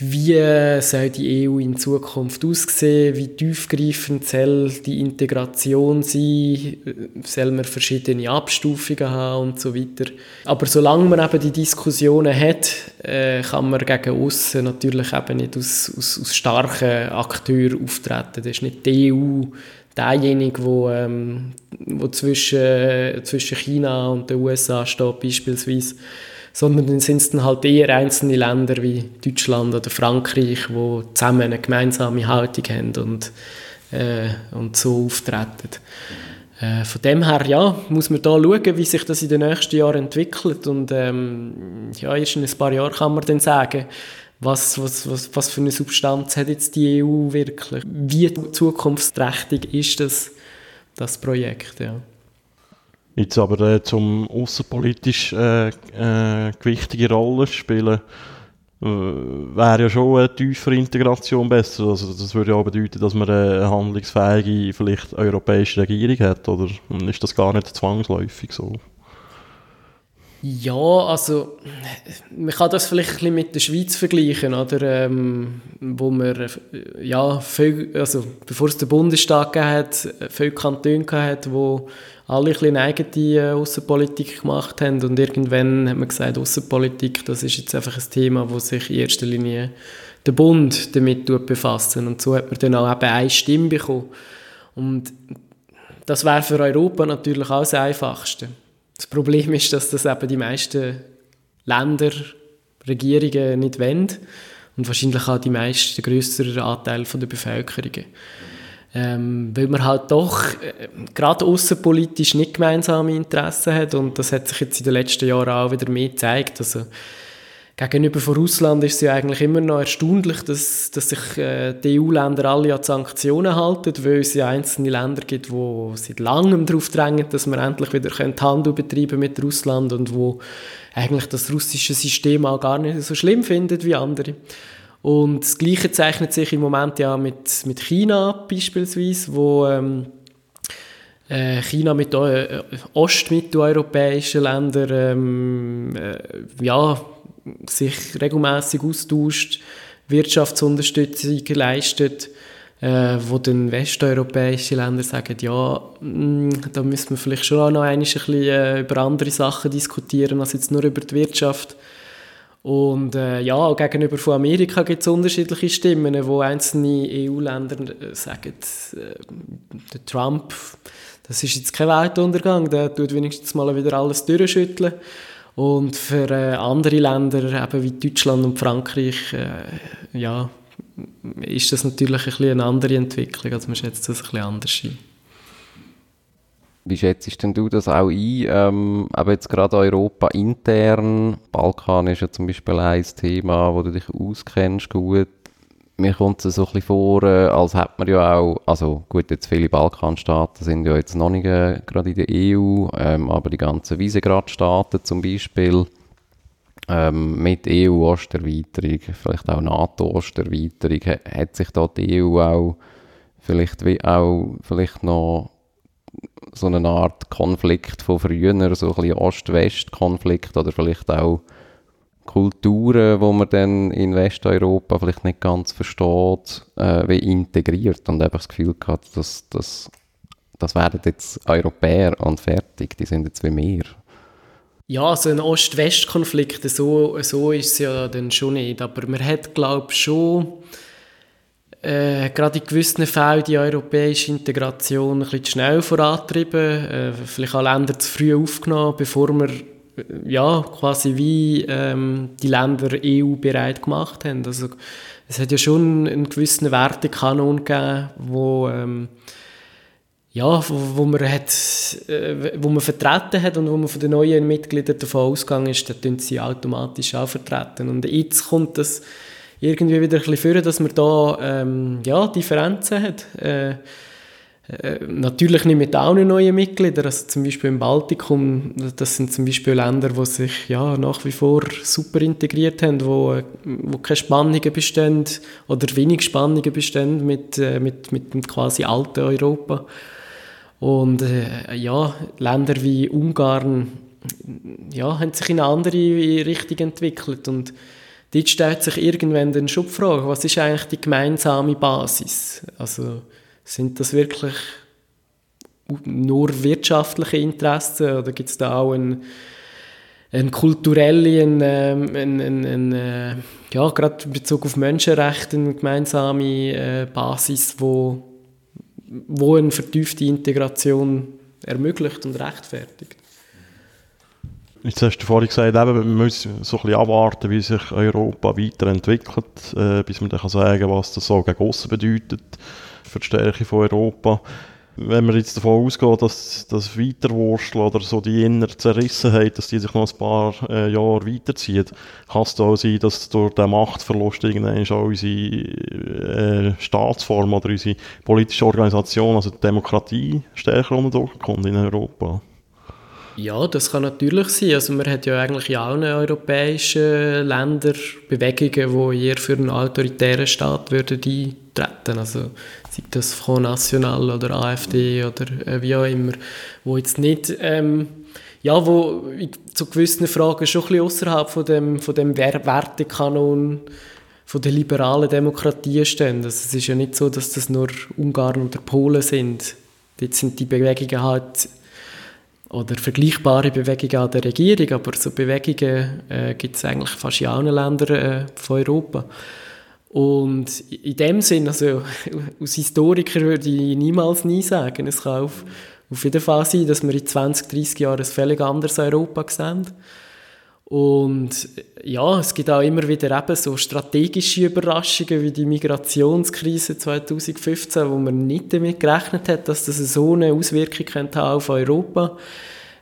wie soll die EU in Zukunft aussehen? Wie tiefgreifend soll die Integration sein? Soll man verschiedene Abstufungen haben und so weiter? Aber solange man eben die Diskussionen hat, äh, kann man gegen außen natürlich eben nicht aus, aus, aus starken Akteuren auftreten. Das ist nicht die EU derjenige, wo, ähm, wo zwischen, zwischen China und den USA steht beispielsweise sondern dann sind es dann halt eher einzelne Länder wie Deutschland oder Frankreich, die zusammen eine gemeinsame Haltung haben und, äh, und so auftreten. Äh, von dem her ja, muss man da schauen, wie sich das in den nächsten Jahren entwickelt und ähm, ja, erst in ein paar Jahren kann man dann sagen, was, was, was, was für eine Substanz hat jetzt die EU wirklich? Wie zukunftsträchtig ist das, das Projekt? Ja. Jetzt aber äh, zum außenpolitisch äh, äh, gewichtige Rolle spielen, äh, wäre ja schon eine tiefere Integration besser. Also das würde ja auch bedeuten, dass man eine handlungsfähige, vielleicht europäische Regierung hat, oder ist das gar nicht zwangsläufig so? Ja, also man kann das vielleicht ein bisschen mit der Schweiz vergleichen, oder? Ähm, wo man ja, viel, also bevor es den Bundesstaat hat, viele Kantone hat, wo alle ein eigene äh, Außenpolitik gemacht haben und irgendwann hat man gesagt, Außenpolitik, das ist jetzt einfach ein Thema, wo sich in erster Linie der Bund damit befasst und so hat man dann auch eben eine Stimme bekommen und das wäre für Europa natürlich auch das Einfachste. Das Problem ist, dass das eben die meisten Länder, Regierungen nicht wollen und wahrscheinlich auch die meisten, größeren Anteil von der Bevölkerung. Ähm, weil man halt doch äh, gerade außenpolitisch nicht gemeinsame Interessen hat und das hat sich jetzt in den letzten Jahren auch wieder mehr gezeigt. Also, gegenüber von Russland ist es ja eigentlich immer noch erstaunlich, dass, dass sich äh, die EU-Länder alle an Sanktionen halten, weil es ja einzelne Länder gibt, die seit langem darauf drängen, dass man endlich wieder Handel betreiben mit Russland und wo eigentlich das russische System auch gar nicht so schlimm findet wie andere. Und das Gleiche zeichnet sich im Moment ja mit, mit China beispielsweise, wo ähm, äh, China mit äh, ostmitteleuropäischen Ländern ähm, äh, ja, sich regelmäßig austauscht, Wirtschaftsunterstützung leistet, äh, wo dann westeuropäische Länder sagen, ja, mh, mm, da müssen wir vielleicht schon noch ein bisschen äh, über andere Sachen diskutieren als jetzt nur über die Wirtschaft. Und äh, ja, auch gegenüber von Amerika gibt es unterschiedliche Stimmen, wo einzelne EU-Länder äh, sagen, äh, der Trump, das ist jetzt kein Weltuntergang, der tut wenigstens mal wieder alles durchschütteln. Und für äh, andere Länder, eben wie Deutschland und Frankreich, äh, ja, ist das natürlich ein bisschen eine andere Entwicklung. Also man schätzt das ein bisschen anders ein. Wie schätzt denn du das auch ein? Ähm, aber jetzt gerade Europa intern, Balkan ist ja zum Beispiel ein Thema, wo du dich auskennst gut. Mir kommt es so ein bisschen vor, äh, als hätte man ja auch, also gut, jetzt viele Balkanstaaten sind ja jetzt noch nicht äh, gerade in der EU, ähm, aber die ganzen Visegrad-Staaten zum Beispiel, ähm, mit EU-Osterweiterung, vielleicht auch NATO-Osterweiterung, hat sich da die EU auch vielleicht, wie auch vielleicht noch so eine Art Konflikt von früher, so ein bisschen Ost-West-Konflikt oder vielleicht auch Kulturen, wo man dann in Westeuropa vielleicht nicht ganz versteht, äh, wie integriert und einfach das Gefühl hat, dass, dass das werden jetzt Europäer und fertig, die sind jetzt wie mehr. Ja, so ein Ost-West-Konflikt, so, so ist es ja dann schon nicht, aber man hat, glaube ich, schon äh, gerade in gewissen Fällen die europäische Integration ein bisschen zu schnell vorantrieben, äh, vielleicht auch Länder zu früh aufgenommen, bevor wir äh, ja, quasi wie ähm, die Länder EU bereit gemacht haben. Also es hat ja schon einen gewissen Wertekanon gegeben, wo ähm, ja, wo, wo, man hat, äh, wo man vertreten hat und wo man von den neuen Mitgliedern davon ausgegangen ist, dann sie automatisch auch vertreten. Und jetzt kommt das irgendwie wieder ein bisschen führen, dass man da ähm, ja, Differenzen hat. Äh, äh, natürlich nicht mit allen neuen Mitgliedern, also zum Beispiel im Baltikum, das sind zum Beispiel Länder, die sich ja, nach wie vor super integriert haben, wo, wo keine Spannungen bestehen oder wenig Spannungen bestehen mit, äh, mit, mit dem quasi alten Europa. Und äh, ja, Länder wie Ungarn ja, haben sich in eine andere Richtung entwickelt und dort stellt sich irgendwann dann schon die Frage, was ist eigentlich die gemeinsame Basis? Also sind das wirklich nur wirtschaftliche Interessen oder gibt es da auch einen, eine kulturelle, eine, eine, eine, eine ja, gerade in Bezug auf Menschenrechte, eine gemeinsame äh, Basis, wo, wo eine vertiefte Integration ermöglicht und rechtfertigt? Jetzt hast du vorhin gesagt, eben, wir müssen so ein bisschen abwarten, wie sich Europa weiterentwickelt, äh, bis man dann kann sagen was das so gegen aussen bedeutet für die Stärke von Europa. Wenn man jetzt davon ausgeht, dass das Weiterwursteln oder so die innere Zerrissenheit, dass die sich noch ein paar äh, Jahre weiterzieht, kann es auch sein, dass durch den Machtverlust irgendwann auch unsere äh, Staatsform oder unsere politische Organisation, also die Demokratie, stärker unter Druck kommt in Europa? Ja, das kann natürlich sein. Also man hat ja eigentlich in allen europäischen Ländern Bewegungen, die eher für einen autoritären Staat würden eintreten. Also sei das Front National oder AfD oder äh, wie auch immer, wo jetzt nicht ähm, ja, wo zu gewissen Fragen schon ein bisschen außerhalb von dem, von dem Wertekanon von der liberalen Demokratie stehen. Also es ist ja nicht so, dass das nur Ungarn oder Polen sind. Dort sind die Bewegungen halt oder vergleichbare Bewegungen an der Regierung, aber so Bewegungen äh, gibt es eigentlich fast in allen Ländern äh, von Europa. Und in dem Sinn, also als Historiker würde ich niemals nie sagen, es kann auf, auf jeden Fall sein, dass wir in 20, 30 Jahren ein völlig anderes Europa sehen. Und ja, es gibt auch immer wieder eben so strategische Überraschungen wie die Migrationskrise 2015, wo man nicht damit gerechnet hat, dass das so eine Auswirkung könnte auf Europa.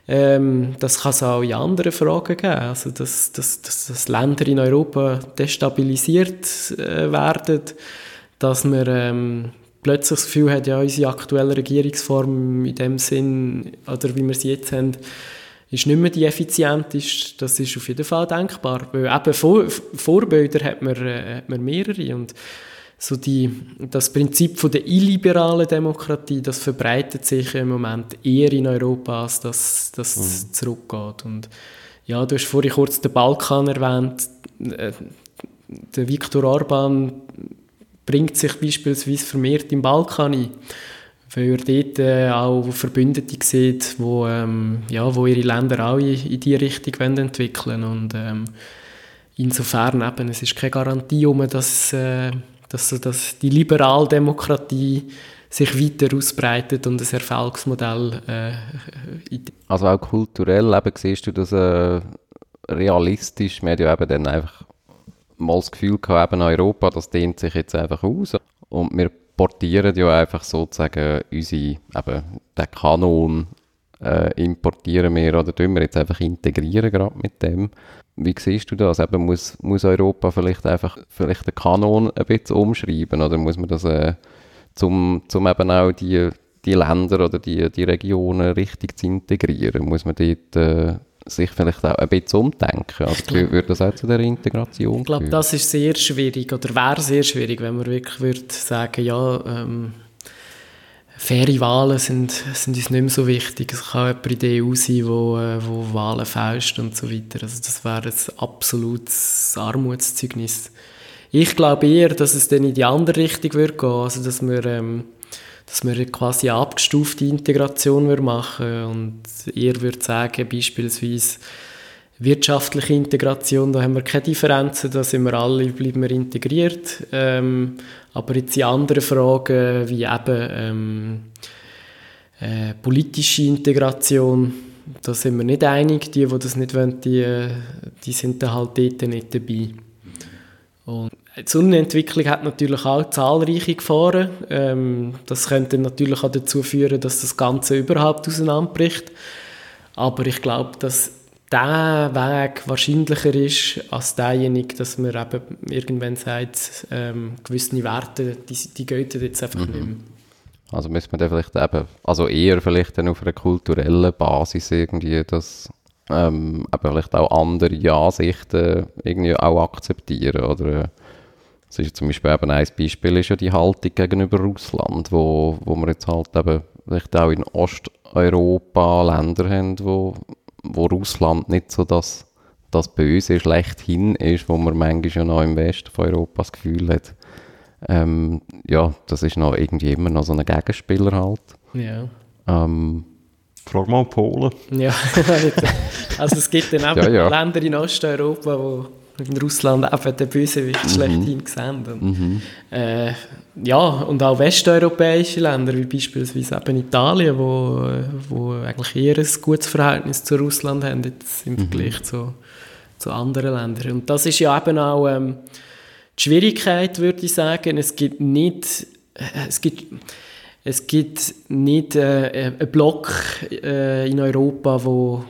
Ähm, das kann es auch in anderen Fragen geben, also dass, dass, dass, dass Länder in Europa destabilisiert äh, werden, dass man ähm, plötzlich das Gefühl hat, ja, unsere aktuelle Regierungsform in dem Sinn, oder wie wir sie jetzt haben, ist nicht mehr die effizienteste, das ist auf jeden Fall denkbar. Weil eben Vor Vorbilder hat man, äh, hat man mehrere und so die, das Prinzip von der illiberalen Demokratie, das verbreitet sich im Moment eher in Europa, als dass das mhm. zurückgeht. Und ja, du hast vorhin kurz den Balkan erwähnt. Äh, der Viktor Orban bringt sich beispielsweise vermehrt im Balkan ein weil er dort äh, auch Verbündete sieht, wo, ähm, ja, wo ihre Länder auch in, in diese Richtung entwickeln. Und ähm, insofern eben, es ist keine Garantie, um, dass, äh, dass, dass die Liberaldemokratie sich weiter ausbreitet und ein Erfolgsmodell äh, Also auch kulturell eben, siehst du das äh, realistisch? Wir haben ja eben dann einfach mal das Gefühl gehabt, eben Europa, das dehnt sich jetzt einfach aus und wir portieren ja einfach sozusagen unsere, eben den Kanon äh, importieren wir oder tun wir jetzt einfach integrieren gerade mit dem. Wie siehst du das? Eben muss, muss Europa vielleicht einfach vielleicht den Kanon ein bisschen umschreiben oder muss man das äh, zum, zum eben auch die, die Länder oder die, die Regionen richtig zu integrieren? Muss man dort äh, sich vielleicht auch ein bisschen umdenken? Also glaub, würde das auch zu der Integration Ich glaube, das ist sehr schwierig oder wäre sehr schwierig, wenn man wirklich würde sagen, ja, ähm, faire Wahlen sind, sind uns nicht mehr so wichtig. Es kann jemand in der EU sein, wo, äh, wo Wahlen fälscht und so weiter. Also das wäre ein absolutes Armutszeugnis. Ich glaube eher, dass es dann in die andere Richtung würde gehen, also dass wir, ähm, dass wir quasi eine abgestufte Integration machen und eher würde sagen, beispielsweise wirtschaftliche Integration, da haben wir keine Differenzen, da sind wir alle, bleiben wir integriert. Ähm, aber jetzt in anderen Fragen, wie eben ähm, äh, politische Integration, da sind wir nicht einig. Die, die das nicht wollen, die, die sind dann halt dort nicht dabei. Die Unentwicklung hat natürlich auch zahlreiche Gefahren. Ähm, das könnte natürlich auch dazu führen, dass das Ganze überhaupt auseinanderbricht. Aber ich glaube, dass der Weg wahrscheinlicher ist als derjenige, dass man eben irgendwann sagt, ähm, gewisse Werte, die, die gehen jetzt einfach mhm. nicht mehr. Also müsste man dann vielleicht eben, also eher vielleicht dann auf einer kulturellen Basis irgendwie das ähm, eben vielleicht auch andere Ansichten irgendwie auch akzeptieren oder es ist zum Beispiel eben ein Beispiel ist ja die Haltung gegenüber Russland, wo, wo wir jetzt halt eben vielleicht auch in Osteuropa Länder haben, wo wo Russland nicht so das, das Böse schlechthin ist, wo man manchmal ja noch im Westen von Europa das Gefühl hat, ähm, ja, das ist noch irgendwie immer noch so ein Gegenspieler halt. Ja. Ähm, Frag mal Polen. Ja, also es gibt dann auch ja, ja. Länder in Osteuropa, wo in Russland eben den Bösewicht mhm. schlechthin sehen. Und, mhm. äh, ja, und auch westeuropäische Länder, wie beispielsweise eben Italien, wo, wo eigentlich eher ein gutes Verhältnis zu Russland haben, jetzt im mhm. Vergleich zu, zu anderen Ländern. Und das ist ja eben auch ähm, die Schwierigkeit, würde ich sagen. Es gibt nicht, äh, es gibt, es gibt nicht äh, einen Block äh, in Europa, wo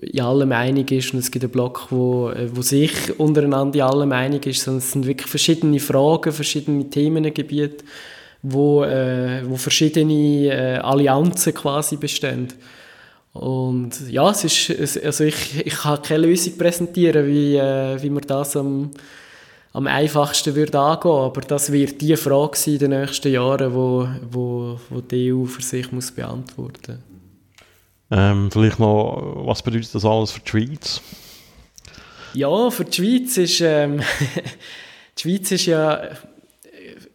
in allem einig ist und es gibt einen Block, wo, äh, wo sich untereinander in allem einig ist, sondern es sind wirklich verschiedene Fragen, verschiedene Themengebiete, wo, äh, wo verschiedene äh, Allianzen quasi bestehen. Und ja, es ist, also ich, ich kann keine Lösung präsentieren, wie, äh, wie man das am, am einfachsten würde angehen, aber das wird die Frage sein in den nächsten Jahren, wo, wo, wo die EU für sich muss beantworten muss. Ähm, vielleicht noch, was bedeutet das alles für die Schweiz? Ja, für die Schweiz ist, ähm, die Schweiz ist ja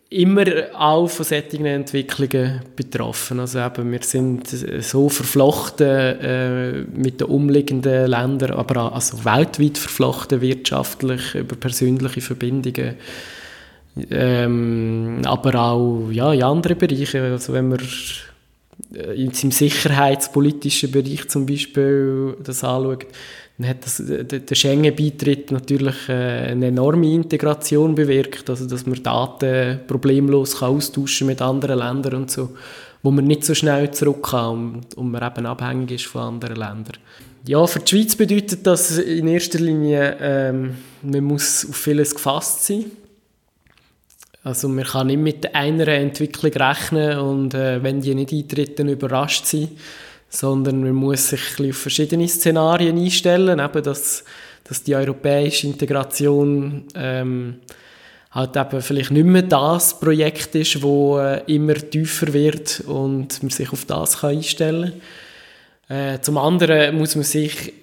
immer auch von solchen Entwicklungen betroffen. Also eben, wir sind so verflochten äh, mit den umliegenden Ländern, aber auch, also weltweit verflochten wirtschaftlich über persönliche Verbindungen. Ähm, aber auch ja, in anderen Bereichen. Also wenn wir äh, im sicherheitspolitischen Bereich zum Beispiel das anschaut, dann hat das, der Schengen-Beitritt natürlich äh, eine enorme Integration bewirkt, also dass man Daten problemlos kann austauschen mit anderen Ländern und so, wo man nicht so schnell zurück kann und, und man eben abhängig ist von anderen Ländern. Ja, für die Schweiz bedeutet das in erster Linie, ähm, man muss auf vieles gefasst sein. Also man kann nicht mit einer Entwicklung rechnen und äh, wenn die nicht eintritt, dann überrascht sein, sondern man muss sich auf verschiedene Szenarien einstellen, eben dass, dass die europäische Integration ähm, halt eben vielleicht nicht mehr das Projekt ist, wo äh, immer tiefer wird und man sich auf das kann einstellen kann. Äh, zum anderen muss man sich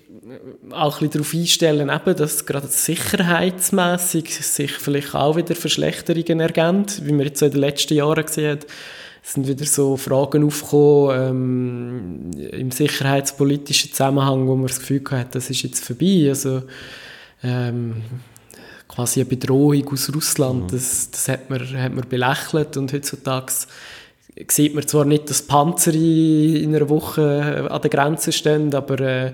auch ein darauf einstellen, eben, dass gerade sicherheitsmäßig sich vielleicht auch wieder Verschlechterungen ergeben, wie wir jetzt in den letzten Jahren gesehen haben. Es sind wieder so Fragen aufgekommen ähm, im sicherheitspolitischen Zusammenhang, wo man das Gefühl hat, das ist jetzt vorbei. Also, ähm, quasi eine Bedrohung aus Russland. Mhm. Das, das hat, man, hat man belächelt und heutzutage sieht man zwar nicht, dass Panzer in einer Woche an der Grenze stehen, aber äh,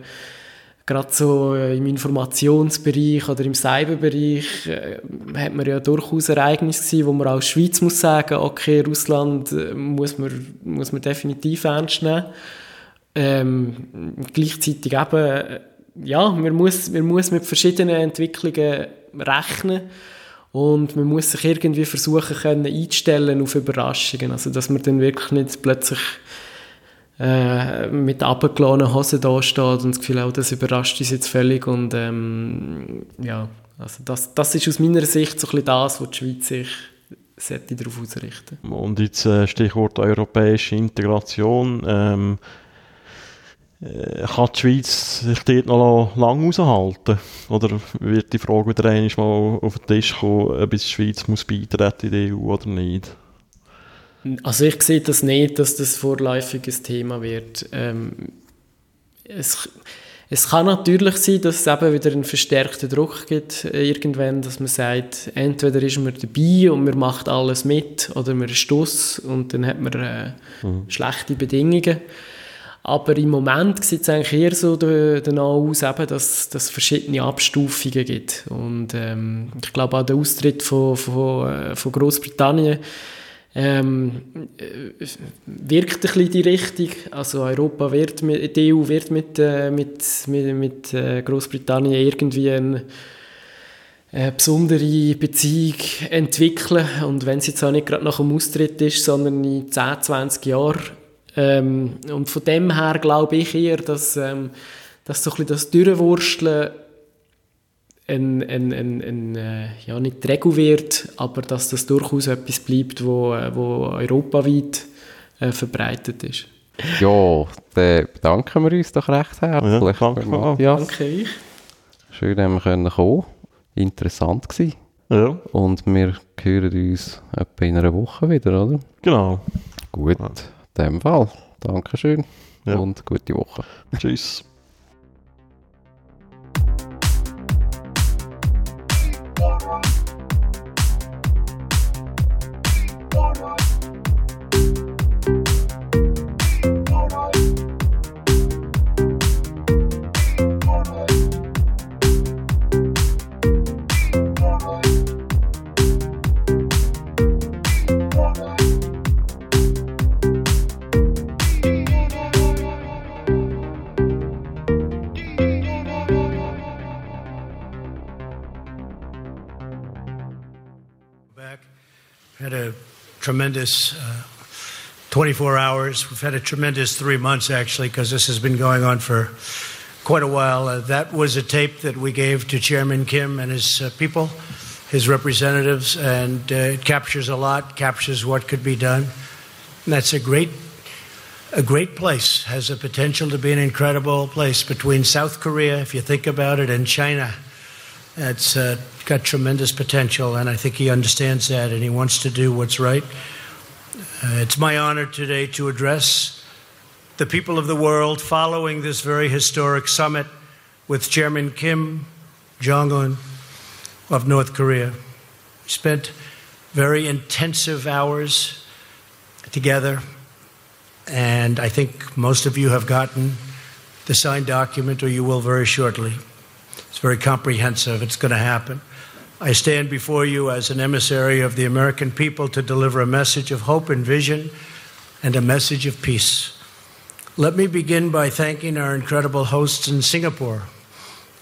gerade so äh, im Informationsbereich oder im Cyberbereich äh, hat man ja durchaus Ereignisse gesehen, wo man als Schweiz muss sagen, okay, Russland äh, muss man, muss man definitiv ernst nehmen. Ähm, gleichzeitig eben, ja, man muss, man muss mit verschiedenen Entwicklungen rechnen und man muss sich irgendwie versuchen können einzustellen auf Überraschungen, also dass man dann wirklich nicht plötzlich äh, mit abgeladenen Hosen da steht und das Gefühl hat, das überrascht uns jetzt völlig und ähm, ja, also das, das ist aus meiner Sicht so ein bisschen das, was die Schweiz sich sollte darauf ausrichten. Und jetzt äh, Stichwort europäische Integration. Ähm, äh, kann die Schweiz sich dort noch lange aushalten? Oder wird die Frage wieder einmal auf den Tisch kommen, ob die Schweiz muss beitreten in die EU oder nicht? Also ich sehe das nicht, dass das vorläufiges Thema wird. Ähm, es, es kann natürlich sein, dass es eben wieder einen verstärkten Druck gibt irgendwann, dass man sagt, entweder ist man dabei und man macht alles mit oder man ist Stuss und dann hat man äh, mhm. schlechte Bedingungen. Aber im Moment sieht es eigentlich eher so danach aus, eben, dass es verschiedene Abstufungen gibt. Und ähm, ich glaube auch der Austritt von, von, äh, von Großbritannien ähm, äh, wirkt ein bisschen die Richtung. Also Europa wird, mit, die EU wird mit, äh, mit, mit, mit äh, Großbritannien irgendwie eine, eine besondere Beziehung entwickeln. Und wenn sie jetzt auch nicht gerade nach dem Austritt ist, sondern in 10, 20 Jahren. Ähm, und von dem her glaube ich eher, dass, ähm, dass so ein bisschen das Durchwursteln ein, ein, ein, ein äh, ja, nicht die Regel wird, aber dass das durchaus etwas bleibt, wo, äh, wo europaweit äh, verbreitet ist. Ja, dann bedanken wir uns doch recht herzlich. Ja, danke, Matthias. danke ich. Schön, dass wir kommen können. Interessant gewesen. Ja. Und wir hören uns etwa in einer Woche wieder, oder? Genau. Gut, ja. in dem Fall. Dankeschön ja. und gute Woche. Tschüss. Tremendous uh, 24 hours. We've had a tremendous three months, actually, because this has been going on for quite a while. Uh, that was a tape that we gave to Chairman Kim and his uh, people, his representatives, and uh, it captures a lot, captures what could be done. And that's a great, a great place. Has the potential to be an incredible place between South Korea, if you think about it, and China. It's got tremendous potential, and I think he understands that, and he wants to do what's right. Uh, it's my honor today to address the people of the world following this very historic summit with Chairman Kim Jong un of North Korea. We spent very intensive hours together, and I think most of you have gotten the signed document, or you will very shortly. It's very comprehensive. It's going to happen. I stand before you as an emissary of the American people to deliver a message of hope and vision and a message of peace. Let me begin by thanking our incredible hosts in Singapore,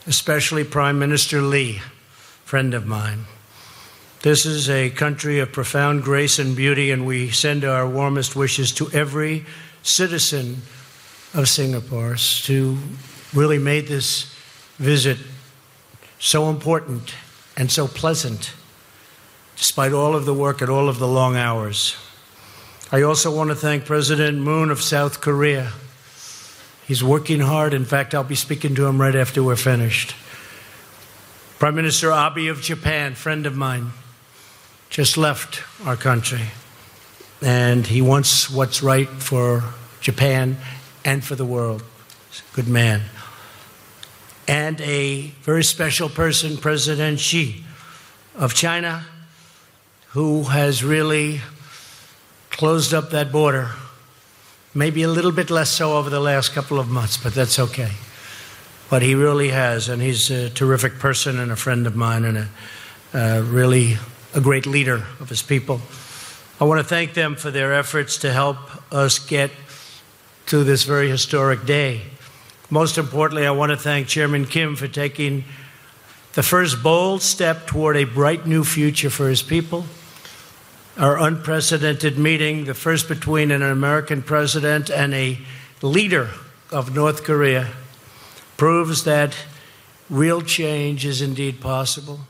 especially Prime Minister Lee, friend of mine. This is a country of profound grace and beauty, and we send our warmest wishes to every citizen of Singapore to really made this visit so important and so pleasant, despite all of the work and all of the long hours. I also want to thank President Moon of South Korea. He's working hard. In fact, I'll be speaking to him right after we're finished. Prime Minister Abe of Japan, friend of mine, just left our country. And he wants what's right for Japan and for the world. He's a good man and a very special person, President Xi of China, who has really closed up that border. Maybe a little bit less so over the last couple of months, but that's okay. But he really has, and he's a terrific person and a friend of mine and a, uh, really a great leader of his people. I want to thank them for their efforts to help us get to this very historic day. Most importantly, I want to thank Chairman Kim for taking the first bold step toward a bright new future for his people. Our unprecedented meeting, the first between an American president and a leader of North Korea, proves that real change is indeed possible.